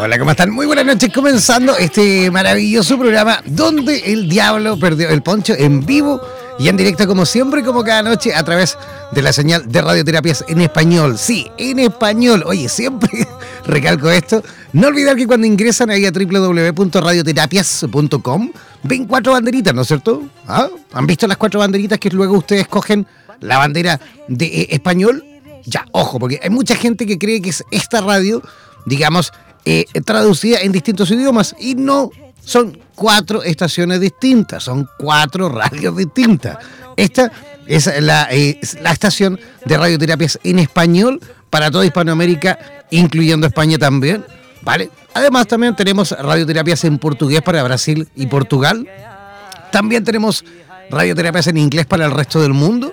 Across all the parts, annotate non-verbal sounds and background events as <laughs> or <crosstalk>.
Hola, ¿cómo están? Muy buenas noches, comenzando este maravilloso programa donde el diablo perdió el poncho en vivo y en directo como siempre, como cada noche, a través de la señal de radioterapias en español. Sí, en español. Oye, siempre <laughs> recalco esto. No olvidar que cuando ingresan ahí a www.radioterapias.com ven cuatro banderitas, ¿no es cierto? ¿Ah? ¿Han visto las cuatro banderitas que luego ustedes cogen la bandera de eh, español? Ya, ojo, porque hay mucha gente que cree que es esta radio, digamos, eh, traducida en distintos idiomas y no son cuatro estaciones distintas, son cuatro radios distintas. Esta es la, estación de radioterapias en español para toda Hispanoamérica, incluyendo España también. ¿Vale? Además, también tenemos radioterapias en portugués para Brasil y Portugal. También tenemos radioterapias en inglés para el resto del mundo.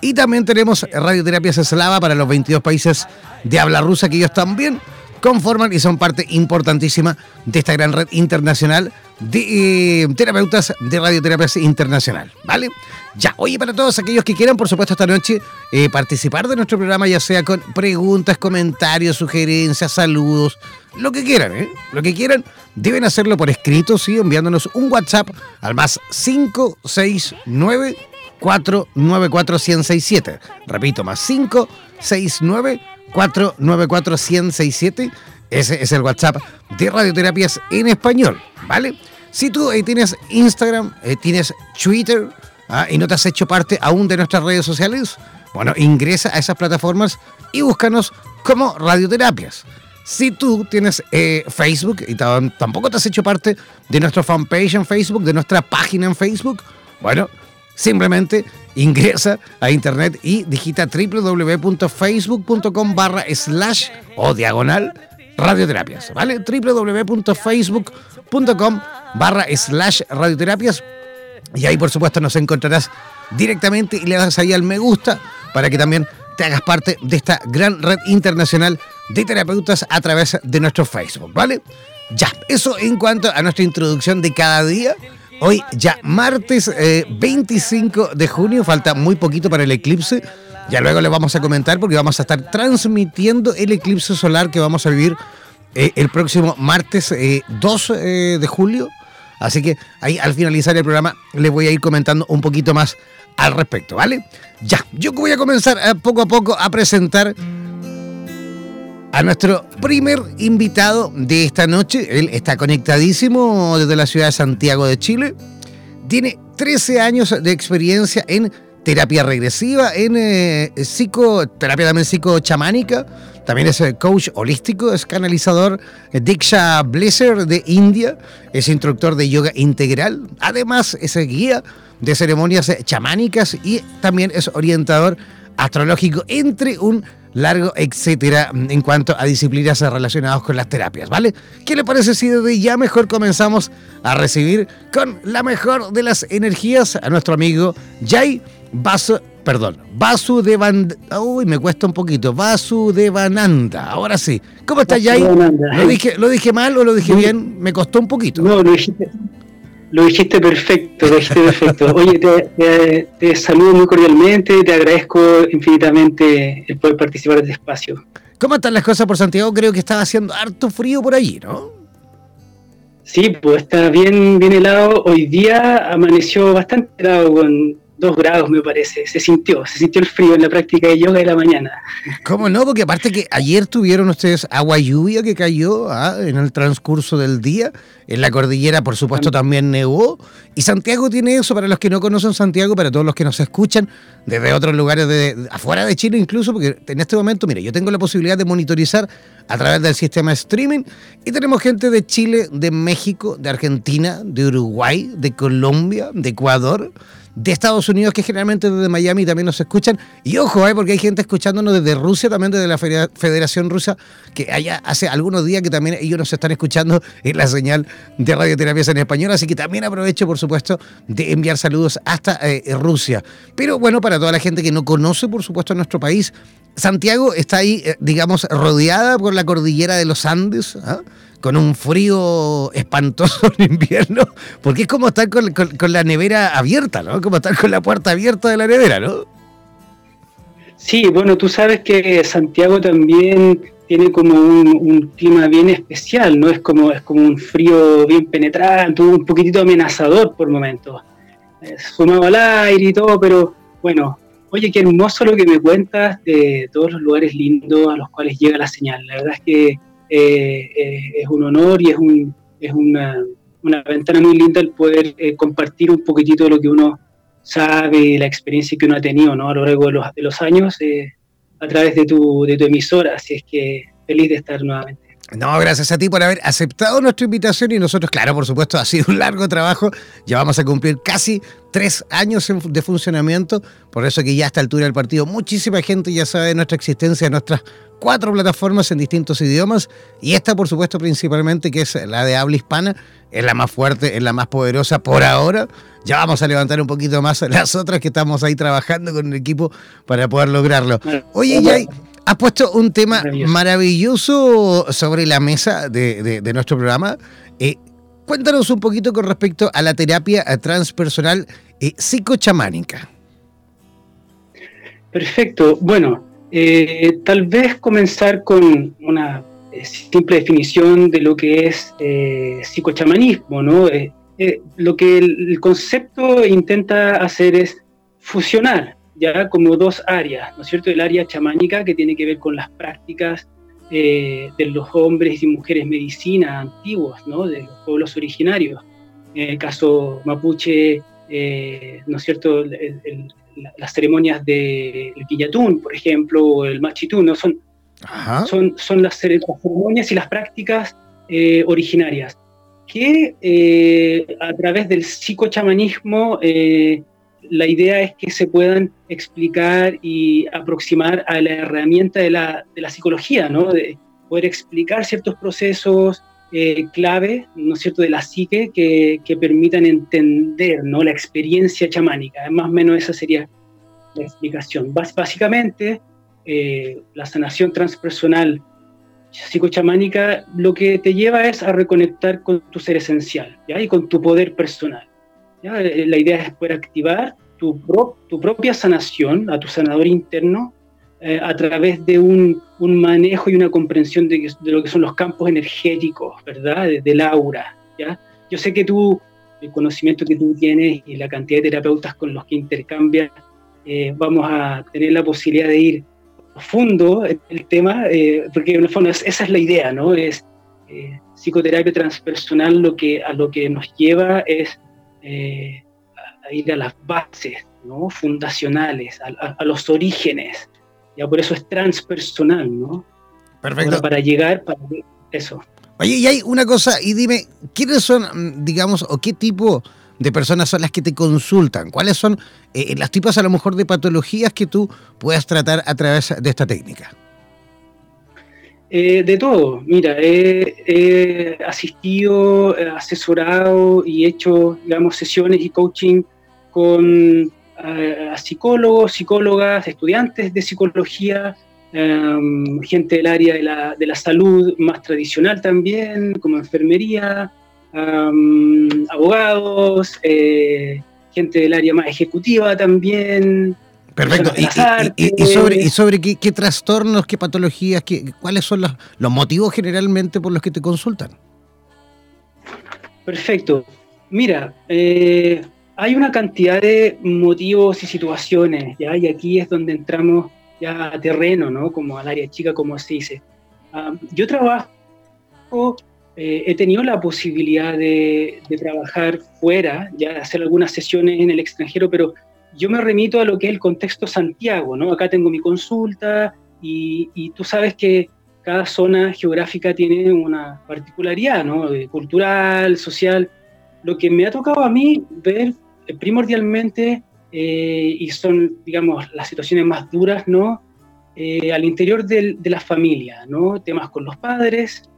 Y también tenemos radioterapias eslava para los 22 países de habla rusa, que ellos también conforman y son parte importantísima de esta gran red internacional de eh, terapeutas de radioterapias internacional, ¿vale? Ya, oye, para todos aquellos que quieran, por supuesto, esta noche eh, participar de nuestro programa, ya sea con preguntas, comentarios, sugerencias, saludos, lo que quieran, ¿eh? Lo que quieran, deben hacerlo por escrito, sí, enviándonos un WhatsApp al más 569 494 1067. Repito, más 569 494 1067 ese es el WhatsApp de Radioterapias en español, ¿vale? Si tú tienes Instagram, eh, tienes Twitter ¿ah? y no te has hecho parte aún de nuestras redes sociales, bueno, ingresa a esas plataformas y búscanos como Radioterapias. Si tú tienes eh, Facebook y tampoco te has hecho parte de nuestra fanpage en Facebook, de nuestra página en Facebook, bueno, simplemente ingresa a internet y digita www.facebook.com barra slash o diagonal radioterapias, ¿vale? www.facebook.com barra slash radioterapias y ahí por supuesto nos encontrarás directamente y le das ahí al me gusta para que también te hagas parte de esta gran red internacional de terapeutas a través de nuestro Facebook, ¿vale? Ya, eso en cuanto a nuestra introducción de cada día. Hoy ya martes 25 eh, de junio, falta muy poquito para el eclipse. Ya luego le vamos a comentar porque vamos a estar transmitiendo el eclipse solar que vamos a vivir eh, el próximo martes 2 eh, de julio. Así que ahí al finalizar el programa les voy a ir comentando un poquito más al respecto, ¿vale? Ya, yo voy a comenzar poco a poco a presentar a nuestro primer invitado de esta noche. Él está conectadísimo desde la ciudad de Santiago de Chile. Tiene 13 años de experiencia en terapia regresiva, en eh, psicoterapia también psicochamánica. También es eh, coach holístico, es canalizador Diksha Blesser de India, es instructor de yoga integral. Además, es guía de ceremonias chamánicas y también es orientador astrológico, entre un largo etcétera en cuanto a disciplinas relacionadas con las terapias, ¿vale? ¿Qué le parece si desde ya mejor comenzamos a recibir con la mejor de las energías a nuestro amigo Jay Vasu, perdón, Vasu uy, me cuesta un poquito, Vasu Devananda, ahora sí. ¿Cómo estás Jay? ¿Lo dije, ¿Lo dije mal o lo dije bien? Me costó un poquito. No, lo dijiste, lo dijiste perfecto, lo dijiste perfecto. Oye, te, saludo muy cordialmente, te agradezco infinitamente el poder participar de este espacio. ¿Cómo están las cosas por Santiago? Creo que estaba haciendo harto frío por allí, ¿no? Sí, pues está bien, bien helado. Hoy día amaneció bastante helado con dos grados, me parece. Se sintió, se sintió el frío en la práctica de yoga de la mañana. ¿Cómo no? Porque aparte que ayer tuvieron ustedes agua lluvia que cayó ah, en el transcurso del día. En la cordillera, por supuesto, también nevó. Y Santiago tiene eso, para los que no conocen Santiago, para todos los que nos escuchan desde otros lugares de afuera de Chile incluso, porque en este momento, mire, yo tengo la posibilidad de monitorizar a través del sistema streaming y tenemos gente de Chile, de México, de Argentina, de Uruguay, de Colombia, de Ecuador de Estados Unidos, que generalmente desde Miami también nos escuchan. Y ojo, eh, porque hay gente escuchándonos desde Rusia, también desde la Federación Rusa, que allá hace algunos días que también ellos nos están escuchando en la señal de radioterapias en español. Así que también aprovecho, por supuesto, de enviar saludos hasta eh, Rusia. Pero bueno, para toda la gente que no conoce, por supuesto, nuestro país, Santiago está ahí, eh, digamos, rodeada por la cordillera de los Andes. ¿ah? Con un frío espantoso en invierno, porque es como estar con, la nevera abierta, ¿no? Como estar con la puerta abierta de la nevera, ¿no? Sí, bueno, tú sabes que Santiago también tiene como un, clima bien especial, ¿no? Es como, es como un frío bien penetrante, un poquitito amenazador por momentos. Fumado al aire y todo, pero bueno, oye, qué hermoso lo que me cuentas de todos los lugares lindos a los cuales llega la señal. La verdad es que eh, eh, es un honor y es, un, es una, una, ventana muy linda el poder eh, compartir un poquitito de lo que uno sabe, la experiencia que uno ha tenido ¿no? a lo largo de los, de los años a través de tu, de tu emisora. Así es que feliz de estar nuevamente. No, gracias a ti por haber aceptado nuestra invitación y nosotros, claro, por supuesto, <laughs> ha sido un largo trabajo. Ya vamos a cumplir casi tres años de funcionamiento, por eso que ya a esta altura del partido muchísima gente ya sabe de nuestra existencia, de nuestras cuatro plataformas en distintos idiomas y esta, por supuesto, principalmente, que es la de habla hispana, es la más fuerte, es la más poderosa por ahora. Ya vamos a levantar un poquito más <laughs> las otras que estamos ahí trabajando con el equipo para poder lograrlo. Oye, Jay, has puesto un tema maravilloso, sobre la mesa de, nuestro programa. Eh, cuéntanos un poquito con respecto a la terapia transpersonal eh, psicochamánica. Perfecto. Bueno, eh, tal vez comenzar con una simple definición de lo que es psicochamanismo, ¿no? lo que el, concepto intenta hacer es fusionar ya como dos áreas, ¿no es cierto? El área chamánica que tiene que ver con las prácticas eh, de los hombres y mujeres medicina antiguos, ¿no? De los pueblos originarios. En el caso mapuche, eh, ¿no es cierto? Las ceremonias del de Quillatún, por ejemplo, o el Machitún, ¿no? Son, son, son las, ceremonias y las prácticas eh, originarias que a través del psicochamanismo la idea es que se puedan explicar y aproximar a la herramienta de la, de la psicología, ¿no? De poder explicar ciertos procesos eh, clave, ¿no es cierto?, de la psique que, permitan entender, ¿no?, la experiencia chamánica. Más o menos esa sería la explicación. básicamente, eh, la sanación transpersonal psicochamánica lo que te lleva es a reconectar con tu ser esencial y con tu poder personal. Eh, la idea es poder activar tu propia sanación, a tu sanador interno, eh, a través de un, un, manejo y una comprensión de, lo que son los campos energéticos, ¿verdad? del aura, ¿ya? Yo sé que tú el conocimiento que tú tienes y la cantidad de terapeutas con los que intercambias, eh, vamos a tener la posibilidad de ir profundo en el tema, eh, porque en el fondo esa es la idea, ¿no? Es psicoterapia transpersonal lo que, a lo que nos lleva es a, ir a las bases, ¿no? Fundacionales, a, los orígenes. Ya por eso es transpersonal, ¿no? Perfecto. para llegar, para eso. Oye, y hay una cosa, y dime, ¿quiénes son, mm, digamos, o qué tipo de personas son las que te consultan? ¿Cuáles son eh, las tipos a lo mejor de patologías que tú puedas tratar a través de esta técnica? Eh, de todo, mira, he, asistido, asesorado y hecho, digamos, sesiones y coaching con eh, psicólogos, psicólogas, estudiantes de psicología, Em, gente del área de la, de la, salud más tradicional también, como enfermería, em, abogados, eh, gente del área más ejecutiva también. Perfecto. Y, sobre, y sobre qué, trastornos, qué patologías, qué, cuáles son los, los motivos generalmente por los que te consultan? Perfecto. Mira, eh, hay una cantidad de motivos y situaciones, ¿ya? y aquí es donde entramos ya a terreno, ¿no? Como al área chica, como se dice. Ah, yo trabajo, eh, he tenido la posibilidad de, trabajar fuera, ya de hacer algunas sesiones en el extranjero, pero yo me remito a lo que es el contexto Santiago, ¿no? Acá tengo mi consulta y, y tú sabes que cada zona geográfica tiene una particularidad, ¿no? cultural, social. Lo que me ha tocado a mí ver eh, primordialmente eh, y son, digamos, las situaciones más duras, ¿no? Eh, al interior de la familia, ¿no? Temas con los padres,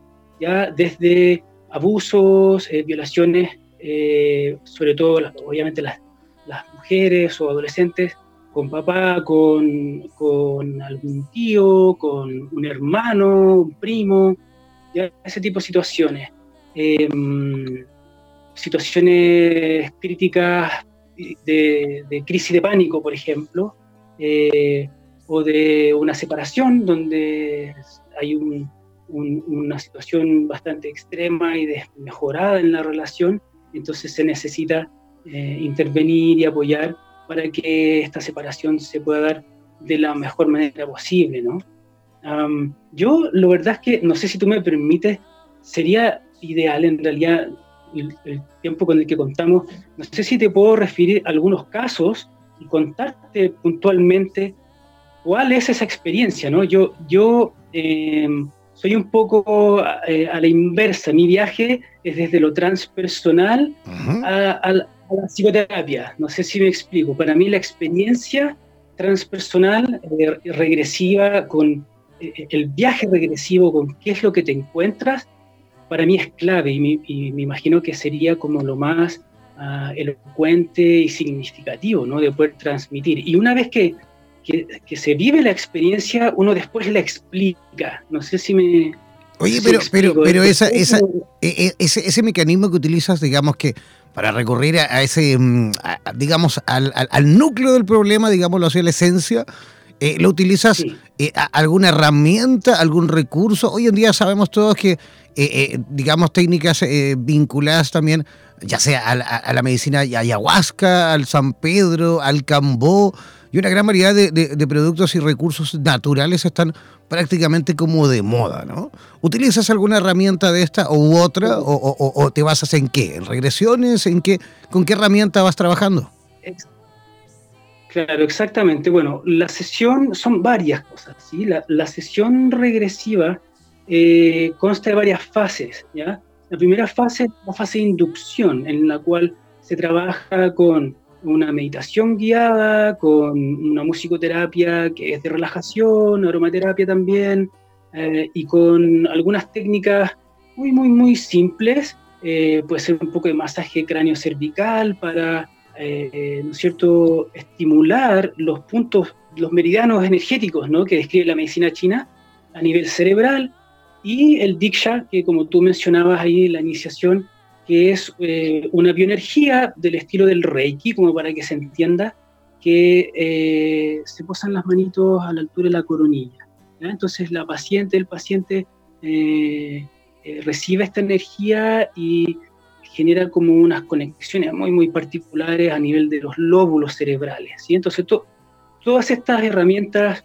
ya desde abusos, eh, violaciones, sobre todo, obviamente, las, las, mujeres o adolescentes, con papá, con, con, algún tío, con un hermano, un primo, ya ese tipo de situaciones. Situaciones críticas de, crisis de pánico, por ejemplo, eh, o de una separación donde hay una situación bastante extrema y desmejorada en la relación, entonces se necesita eh, intervenir y apoyar para que esta separación se pueda dar de la mejor manera posible, ¿no? yo, la verdad es que, no sé si tú me permites, sería ideal en realidad el, tiempo con el que contamos, no sé si te puedo referir a algunos casos y contarte puntualmente cuál es esa experiencia, ¿no? Yo, yo em, soy un poco eh, a la inversa, mi viaje es desde lo transpersonal a, la psicoterapia, no sé si me explico, para mí la experiencia transpersonal eh, regresiva con eh, el viaje regresivo con qué es lo que te encuentras para mí es clave y me, imagino que sería como lo más ah, elocuente y significativo, ¿no? De poder transmitir. Y una vez que, que, se vive la experiencia, uno después la explica. No sé si me... Oye, pero, pero, pero esa, esa, e, e, ese, ese mecanismo que utilizas, digamos que para recurrir a, ese, mm, digamos, al, al, núcleo del problema, digámoslo así, a la esencia, eh, ¿Lo utilizas eh, alguna herramienta, algún recurso? Hoy en día sabemos todos que, eh, digamos, técnicas vinculadas también, ya sea a, la medicina ayahuasca, al San Pedro, al Cambó, y una gran variedad de, productos y recursos naturales están prácticamente como de moda, ¿no? ¿Utilizas alguna herramienta de esta u otra o, o te basas en qué? ¿En regresiones? ¿En qué? ¿Con qué herramienta vas trabajando? Claro, exactamente. Bueno, la sesión son varias cosas. ¿sí? La, sesión regresiva eh, consta de varias fases. ¿ya? La primera fase es la fase de inducción, en la cual se trabaja con una meditación guiada, con una musicoterapia que es de relajación, aromaterapia también, eh, y con algunas técnicas muy, muy, muy simples. Eh, puede ser un poco de masaje cráneo cervical para eh, ¿no es cierto?, estimular los puntos, los meridianos energéticos ¿no? que describe la medicina china a nivel cerebral y el Diksha, que como tú mencionabas ahí la iniciación, que es eh, una bioenergía del estilo del Reiki, como para que se entienda, que eh, se posan las manitos a la altura de la coronilla. Entonces la paciente, el paciente recibe esta energía y genera como unas conexiones muy, muy particulares a nivel de los lóbulos cerebrales. ¿sí? Entonces, todas estas herramientas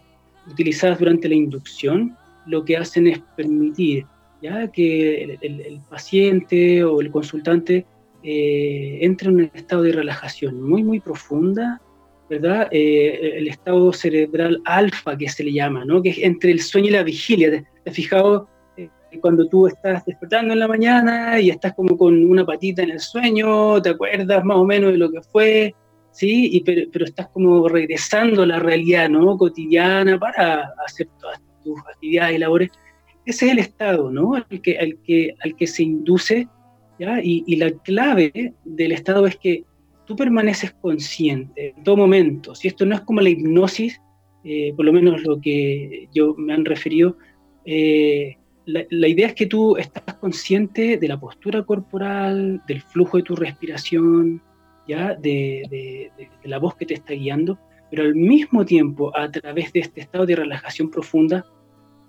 utilizadas durante la inducción lo que hacen es permitir ¿ya? que el, paciente o el consultante eh, entre en un estado de relajación muy, muy profunda, ¿verdad? Eh, el estado cerebral alfa que se le llama, ¿no? que es entre el sueño y la vigilia. ¿Te, has fijado eh, cuando tú estás despertando en la mañana y estás como con una patita en el sueño, te acuerdas más o menos de lo que fue, ¿sí? Y, pero, pero estás como regresando a la realidad ¿no? cotidiana para hacer todas tus actividades y labores. Ese es el estado ¿no? al, que, al, que, al que se induce, ¿ya? Y, la clave del estado es que tú permaneces consciente en todo momento. Si esto no es como la hipnosis, eh, por lo menos lo que yo me han referido, eh, la, idea es que tú estás consciente de la postura corporal, del flujo de tu respiración, ¿ya? De, la voz que te está guiando, pero al mismo tiempo, a través de este estado de relajación profunda,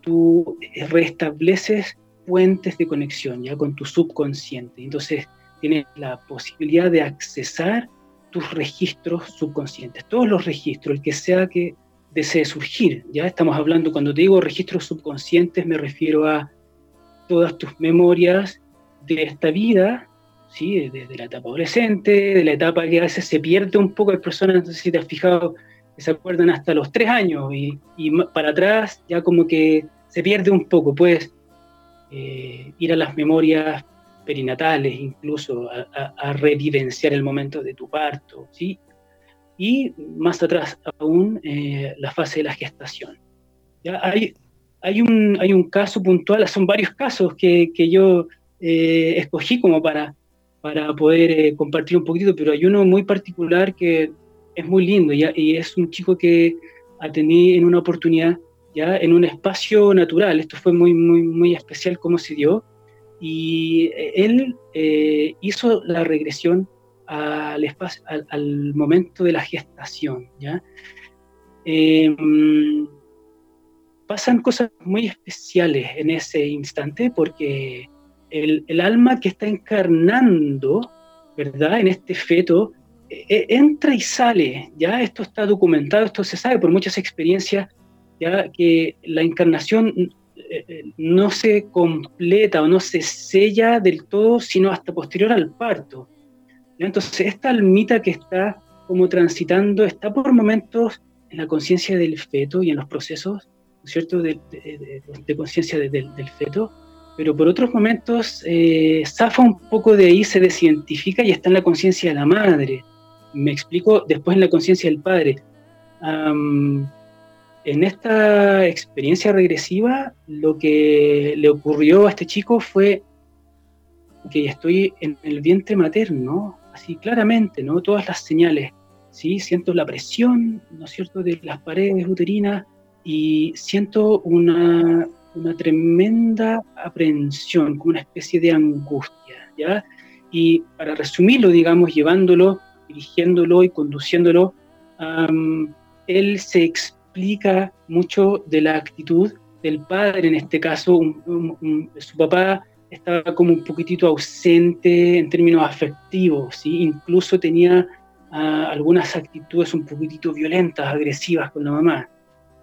tú restableces puentes de conexión ya con tu subconsciente. Entonces, tienes la posibilidad de accesar tus registros subconscientes, todos los registros, el que sea que desee surgir. Ya estamos hablando, cuando te digo registros subconscientes, me refiero a todas tus memorias de esta vida, ¿sí? desde la etapa adolescente, de la etapa que a veces se pierde un poco, de personas, no sé si te has fijado, que se acuerdan hasta los tres años y, para atrás ya como que se pierde un poco, puedes eh, ir a las memorias perinatales, incluso a, revivenciar el momento de tu parto, ¿sí? Y más atrás aún, eh, la fase de la gestación. ¿Ya? Hay, hay, un, hay un caso puntual, son varios casos que, que yo eh, escogí como para, para poder eh, compartir un poquito, pero hay uno muy particular que es muy lindo y es un chico que atendí en una oportunidad ya en un espacio natural. Esto fue muy, muy, muy especial cómo se dio y eh, él eh, hizo la regresión al, espacio, al, momento de la gestación. ¿ya? Em, pasan cosas muy especiales en ese instante porque el, alma que está encarnando, ¿verdad? En este feto, entra y sale, ¿ya? Esto está documentado, esto se sabe por muchas experiencias, ¿ya? Que la encarnación no se completa o no se sella del todo, sino hasta posterior al parto. Entonces, esta almita que está como transitando, está por momentos en la conciencia del feto y en los procesos, cierto?, de, conciencia del feto, pero por otros momentos eh, zafa un poco de ahí, se descientifica y está en la conciencia de la madre. Me explico después en la conciencia del padre en esta experiencia regresiva, lo que le ocurrió a este chico fue que estoy en el vientre materno, así claramente, ¿no? Todas las señales, ¿sí? Siento la presión, ¿no es cierto?, de las paredes uterinas y siento una, una tremenda aprehensión, como una especie de angustia, ¿ya? Y para resumirlo, digamos, llevándolo, dirigiéndolo y conduciéndolo, él se explica mucho de la actitud del padre, en este caso, su papá estaba como un poquitito ausente en términos afectivos, ¿sí? incluso tenía ah, algunas actitudes un poquitito violentas, agresivas con la mamá.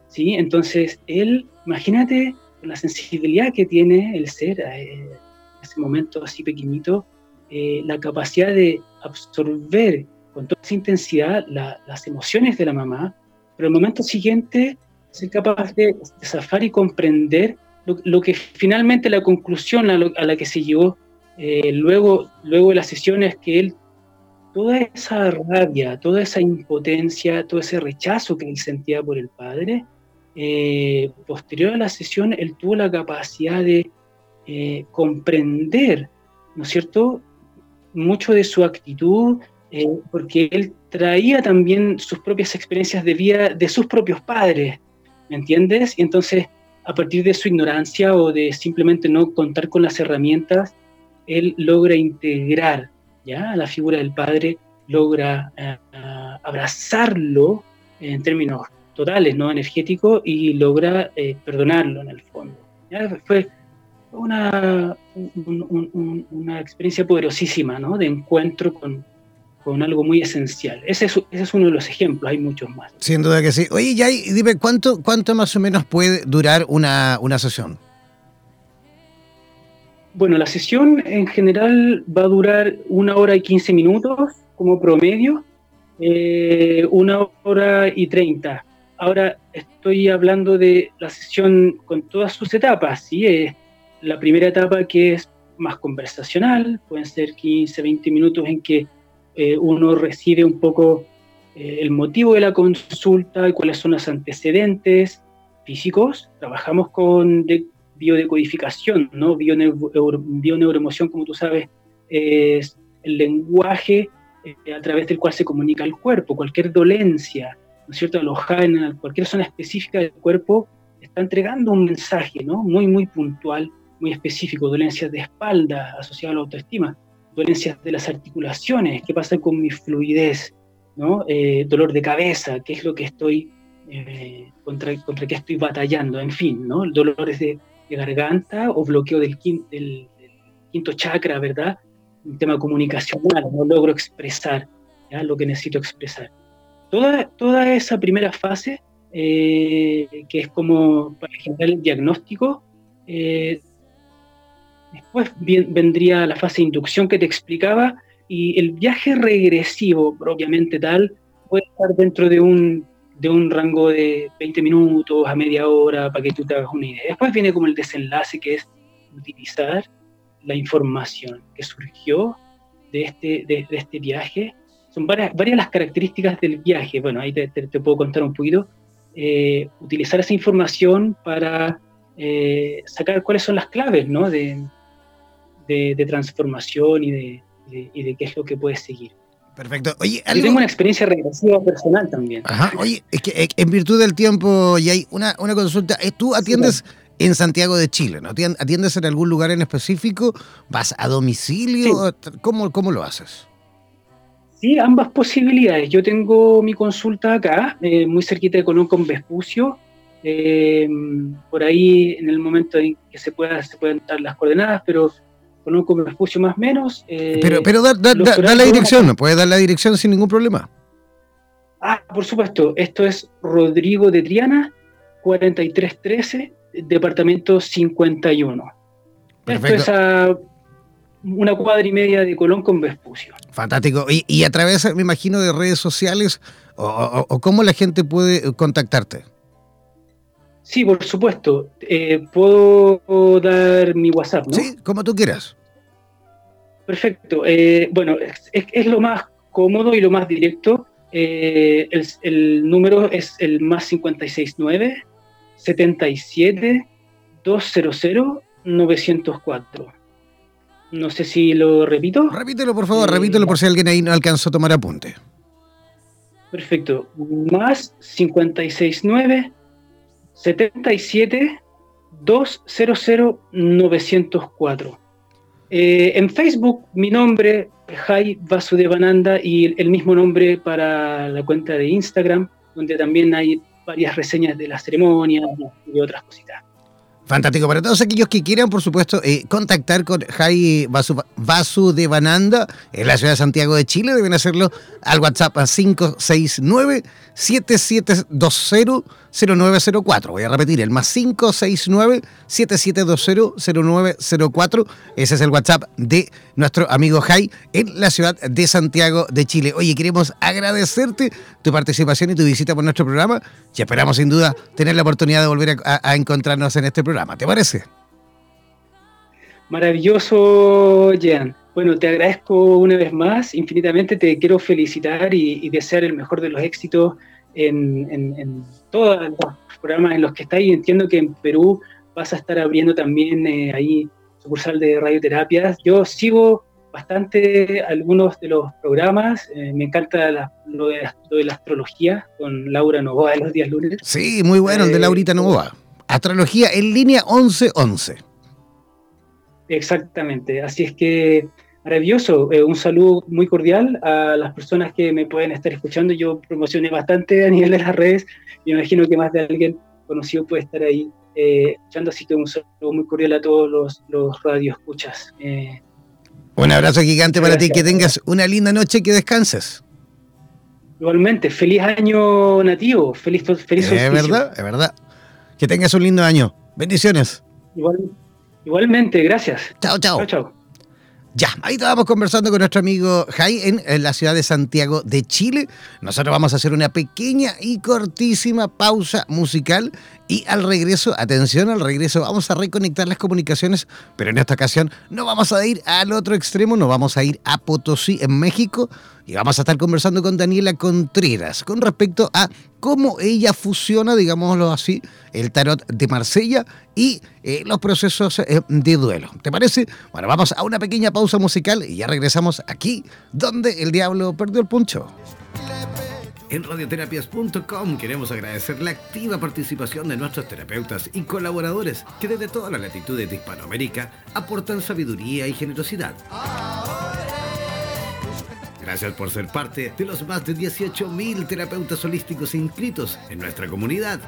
¿sí? Entonces, él, imagínate la sensibilidad que tiene el ser eh, en ese momento así pequeñito, eh, la capacidad de absorber con toda esa intensidad las emociones de la mamá, pero el momento siguiente ser capaz de, zafar y comprender lo, que finalmente la conclusión a, la que se llegó eh, luego, luego de las sesiones que él, toda esa rabia, toda esa impotencia, todo ese rechazo que él sentía por el padre, eh, posterior a la sesión, él tuvo la capacidad de eh, comprender, ¿no es cierto?, mucho de su actitud, porque él traía también sus propias experiencias de vida de sus propios padres, ¿me entiendes? Y entonces, a partir de su ignorancia o de simplemente no contar con las herramientas, él logra integrar ¿ya? la figura del padre, logra eh, abrazarlo en términos totales, no energéticos, y logra eh, perdonarlo en el fondo. ¿ya? Fue una, una experiencia poderosísima, ¿no? De encuentro con, con algo muy esencial. Ese es, ese es, uno de los ejemplos, hay muchos más. Sin duda que sí. Oye, Jay, dime, ¿cuánto, cuánto más o menos puede durar una, una sesión? Bueno, la sesión en general va a durar una hora y quince minutos como promedio, eh, una hora y treinta. Ahora estoy hablando de la sesión con todas sus etapas, ¿sí? Eh, la primera etapa que es más conversacional, pueden ser 15, 20 minutos en que eh, uno recibe un poco eh, el motivo de la consulta y cuáles son los antecedentes físicos. Trabajamos con biodecodificación, ¿no? bioneuroemoción, como tú sabes, es el lenguaje eh, a través del cual se comunica el cuerpo. Cualquier dolencia, ¿no es cierto?, alojada en cualquier zona específica del cuerpo, está entregando un mensaje, ¿no?, muy, muy puntual, muy específico. Dolencias de espalda asociadas a la autoestima dolencias de las articulaciones, qué pasa con mi fluidez, ¿no? Eh, dolor de cabeza, qué es lo que estoy, eh, contra, contra qué estoy batallando, en fin, ¿no? dolores de, garganta o bloqueo del, del, quinto chakra, ¿verdad? Un tema comunicacional, no logro expresar ¿ya? lo que necesito expresar. Toda, toda esa primera fase, eh, que es como para generar el diagnóstico, Después vendría la fase de inducción que te explicaba y el viaje regresivo propiamente tal puede estar dentro de un, de un rango de 20 minutos a media hora para que tú te hagas una idea. Después viene como el desenlace que es utilizar la información que surgió de este, de, este viaje. Son varias, varias las características del viaje. Bueno, ahí te, te, puedo contar un poquito. Eh, utilizar esa información para eh, sacar cuáles son las claves ¿no? de, de, transformación y de, de, qué es lo que puedes seguir. Perfecto. Oye, Yo tengo una experiencia regresiva personal también. Ajá. Oye, es que eh, en virtud del tiempo, y hay una, una consulta. Eh, ¿Tú atiendes en Santiago de Chile? ¿no? ¿Atiendes en algún lugar en específico? ¿Vas a domicilio? ¿Cómo, ¿Cómo lo haces? Sí, ambas posibilidades. Yo tengo mi consulta acá, eh, muy cerquita de Colón con Vespucio. por ahí, en el momento en que se, pueda, se pueden dar las coordenadas, pero conozco un más o menos. Eh, pero pero da, la dirección, ¿no? Puedes dar la dirección sin ningún problema. Ah, por supuesto. Esto es Rodrigo de Triana, 4313, departamento 51. Perfecto. Esto es a una cuadra y media de Colón con Vespucio. Fantástico. Y, a través, me imagino, de redes sociales, o, cómo la gente puede contactarte. Sí, por supuesto. Eh, puedo dar mi WhatsApp, ¿no? Sí, como tú quieras. Perfecto. Eh, bueno, es, lo más cómodo y lo más directo. Eh, el, número es el más 569 77 200 904. No sé si lo repito. Repítelo, por favor, repítelo por si alguien ahí no alcanzó a tomar apunte. Perfecto. Más 569 77 200 904. en Facebook mi nombre es Jai Vasudevananda y el mismo nombre para la cuenta de Instagram, donde también hay varias reseñas de las ceremonias y otras cositas. Fantástico. Para todos aquellos que quieran, por supuesto, eh, contactar con Jai Vasudevananda en la ciudad de Santiago de Chile, deben hacerlo al WhatsApp a 569 7720-0904. Voy a repetir, el más 569-7720-0904. Ese es el WhatsApp de nuestro amigo Jai en la ciudad de Santiago de Chile. Oye, queremos agradecerte tu participación y tu visita por nuestro programa y esperamos sin duda tener la oportunidad de volver a, encontrarnos en este programa. ¿Te parece? Maravilloso, Jean. Bueno, te agradezco una vez más, infinitamente te quiero felicitar y, desear el mejor de los éxitos en, todos los programas en los que estás y entiendo que en Perú vas a estar abriendo también eh, ahí sucursal de radioterapias. Yo sigo bastante algunos de los programas, eh, me encanta lo, de, la astrología con Laura Novoa de los días lunes. Sí, muy bueno, el de Laurita Novoa. Astrología en línea 1111. Exactamente, así es que maravilloso. Eh, un saludo muy cordial a las personas que me pueden estar escuchando. Yo promocioné bastante a nivel de las redes y me imagino que más de alguien conocido puede estar ahí eh, escuchando, así que un saludo muy cordial a todos los, los radioescuchas. Eh, un abrazo gigante para ti, que tengas una linda noche y que descanses. Igualmente, feliz año nativo, feliz feliz Es verdad, es verdad. Que tengas un lindo año. Bendiciones. igualmente, gracias. Chao, chao. Chao, chao. Ya, ahí estábamos conversando con nuestro amigo Jai en, la ciudad de Santiago de Chile. Nosotros vamos a hacer una pequeña y cortísima pausa musical y al regreso, atención, al regreso vamos a reconectar las comunicaciones, pero en esta ocasión no vamos a ir al otro extremo, no vamos a ir a Potosí, en México, y vamos a estar conversando con Daniela Contreras con respecto a cómo ella fusiona, digámoslo así, el tarot de Marsella y eh, los procesos eh, de duelo. ¿Te parece? Bueno, vamos a una pequeña pausa musical y ya regresamos aquí, donde el diablo perdió el puncho. En radioterapias.com queremos agradecer la activa participación de nuestros terapeutas y colaboradores que desde todas las latitudes de Hispanoamérica aportan sabiduría y generosidad. Gracias por ser parte de los más de 18.000 terapeutas holísticos inscritos en nuestra comunidad.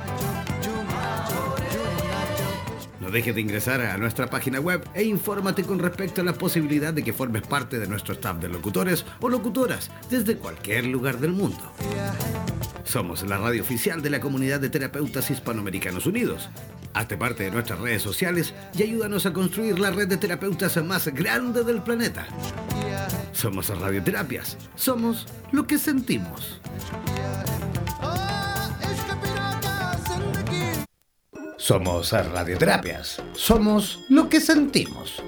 No dejes de ingresar a nuestra página web e infórmate con respecto a la posibilidad de que formes parte de nuestro staff de locutores o locutoras desde cualquier lugar del mundo. Somos la radio oficial de la comunidad de terapeutas hispanoamericanos unidos. Hazte parte de nuestras redes sociales y ayúdanos a construir la red de terapeutas más grande del planeta. Somos Radioterapias. Somos lo que sentimos. Somos Radioterapias. Somos lo que sentimos.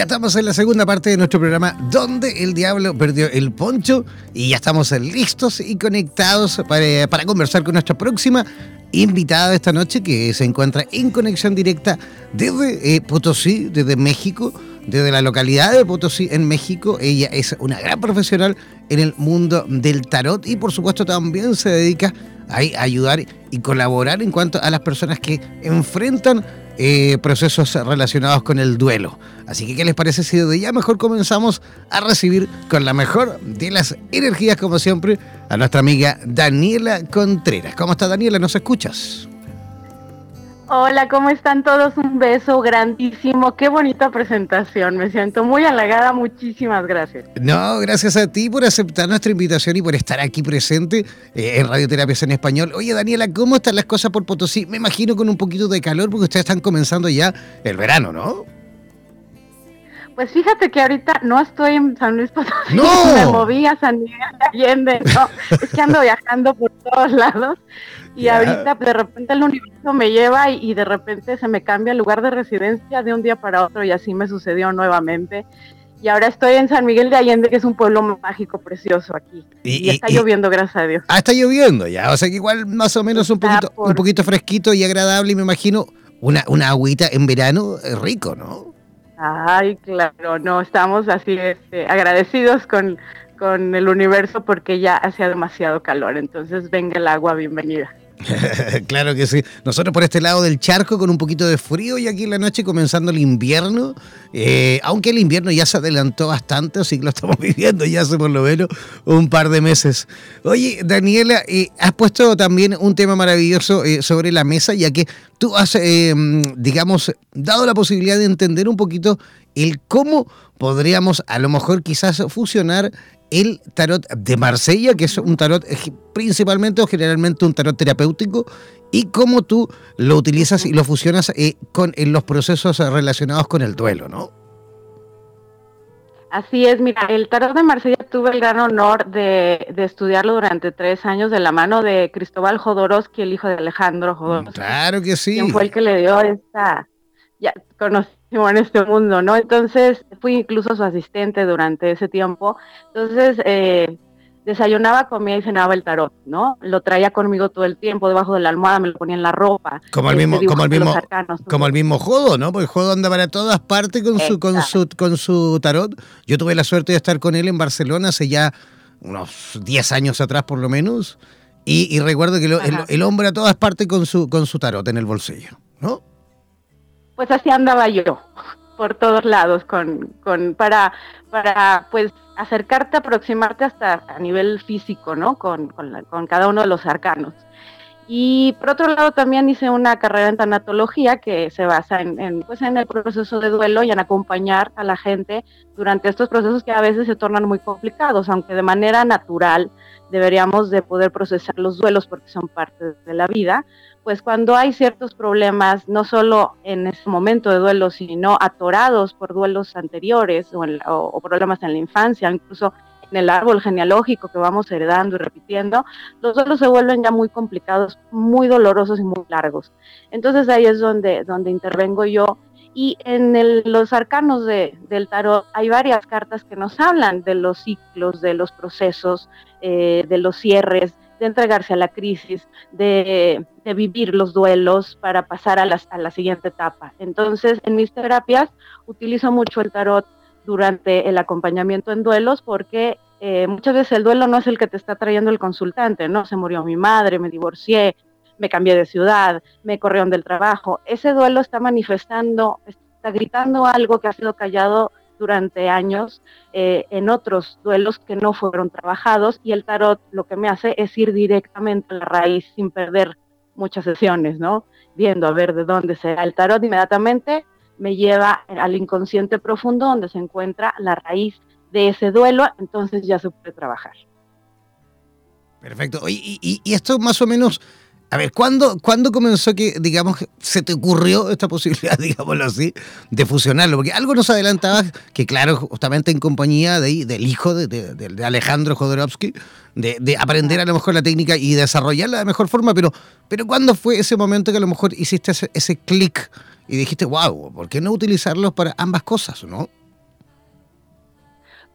Ya estamos en la segunda parte de nuestro programa donde el diablo perdió el poncho y ya estamos listos y conectados para, para conversar con nuestra próxima invitada de esta noche que se encuentra en conexión directa desde eh, Potosí, desde México, desde la localidad de Potosí en México. Ella es una gran profesional en el mundo del tarot y por supuesto también se dedica a ayudar y colaborar en cuanto a las personas que enfrentan eh, procesos relacionados con el duelo. Así que, ¿qué les parece si de ya mejor comenzamos a recibir con la mejor de las energías, como siempre, a nuestra amiga Daniela Contreras? ¿Cómo está Daniela? ¿Nos escuchas? Hola, ¿cómo están todos? Un beso grandísimo. Qué bonita presentación. Me siento muy halagada. Muchísimas gracias. No, gracias a ti por aceptar nuestra invitación y por estar aquí presente eh, en Radioterapias en Español. Oye, Daniela, ¿cómo están las cosas por Potosí? Me imagino con un poquito de calor porque ustedes están comenzando ya el verano, ¿no? Pues fíjate que ahorita no estoy en San Luis Potosí, ¡No! <laughs> me moví a San Miguel de Allende, no, es que ando viajando por todos lados y ahorita de repente el universo me lleva y, de repente se me cambia el lugar de residencia de un día para otro y así me sucedió nuevamente. Y ahora estoy en San Miguel de Allende, que es un pueblo mágico, precioso aquí. Y, está lloviendo, gracias a Dios. Ah, está lloviendo ya. O sea que igual más o menos un poquito, un poquito fresquito y agradable. Y me imagino una, una agüita en verano rico, ¿no? Ay, claro, no, estamos así este, agradecidos con, con el universo porque ya hacía demasiado calor. Entonces, venga el agua, bienvenida. <laughs> claro que sí. Nosotros por este lado del charco con un poquito de frío y aquí en la noche comenzando el invierno. Eh, aunque el invierno ya se adelantó bastante, así que lo estamos <laughs> viviendo ya hace por lo menos un par de meses. Oye, Daniela, eh, has puesto también un tema maravilloso eh, sobre la mesa, ya que tú has, digamos, dado la posibilidad de entender un poquito el cómo podríamos a lo mejor quizás fusionar el tarot de Marsella, que es un tarot principalmente o generalmente un tarot terapéutico, y cómo tú lo utilizas y lo fusionas eh, con en los procesos relacionados con el duelo, ¿no? Así es, mira, el tarot de Marsella tuve el gran honor de, estudiarlo durante tres años de la mano de Cristóbal Jodorowsky, el hijo de Alejandro Jodorowsky. Claro que sí. Quien fue el que le dio esta, ya conocí en este mundo, ¿no? Entonces fui incluso su asistente durante ese tiempo. Entonces, eh, desayunaba, comía y cenaba el tarot, ¿no? Lo traía conmigo todo el tiempo, debajo de la almohada, me lo ponía en la ropa. Como el este, mismo, como el mismo, arcanos, como el mismo Jodo, ¿no? Porque Jodo anda para todas partes con su, con su, con su tarot. Yo tuve la suerte de estar con él en Barcelona hace ya unos 10 años atrás por lo menos. Y, y recuerdo que lo- el, el hombre a todas partes con su, con su tarot en el bolsillo, ¿no? Pues así andaba yo, por todos lados, con, con, para, para pues acercarte, aproximarte hasta a nivel físico, ¿no? Con, con, con cada uno de los arcanos. Y por otro lado también hice una carrera en tanatología que se basa en, pues en el proceso de duelo y en acompañar a la gente durante estos procesos que a veces se tornan muy complicados, aunque de manera natural deberíamos de poder procesar los duelos porque son parte de la vida, pues cuando hay ciertos problemas, no solo en ese momento de duelo, sino atorados por duelos anteriores o, en o- o problemas en la infancia, incluso en el árbol genealógico que vamos heredando y repitiendo, los duelos se vuelven ya muy complicados, muy dolorosos y muy largos. Entonces ahí es donde, donde intervengo yo. Y en el- los arcanos de- del tarot hay varias cartas que nos hablan de los ciclos, de los procesos, eh, de los cierres, de entregarse a la crisis, de, de vivir los duelos para pasar a, las- a la siguiente etapa. Entonces, en mis terapias utilizo mucho el tarot durante el acompañamiento en duelos porque eh, muchas veces el duelo no es el que te está trayendo el consultante, ¿no? Se murió mi madre, me divorcié, me cambié de ciudad, me corrieron del trabajo. Ese duelo está manifestando, está gritando algo que ha sido callado durante años eh, en otros duelos que no fueron trabajados y el tarot lo que me hace es ir directamente a la raíz sin perder muchas sesiones, ¿no? Viendo a ver de dónde será el tarot inmediatamente me lleva al inconsciente profundo donde se encuentra la raíz de ese duelo, entonces ya se puede trabajar. Perfecto. Y- y esto más o menos, a ver, ¿cuándo, ¿cuándo comenzó que, digamos, se te ocurrió esta posibilidad, <laughs> digámoslo así, de fusionarlo? Porque algo nos adelantaba que, claro, justamente en compañía de, del hijo de, Alejandro Jodorowsky, de, de aprender a lo mejor la técnica y desarrollarla de mejor forma, pero, pero ¿cuándo fue ese momento que a lo mejor hiciste ese, ese clic y dijiste, wow, ¿por qué no utilizarlos para ambas cosas, no?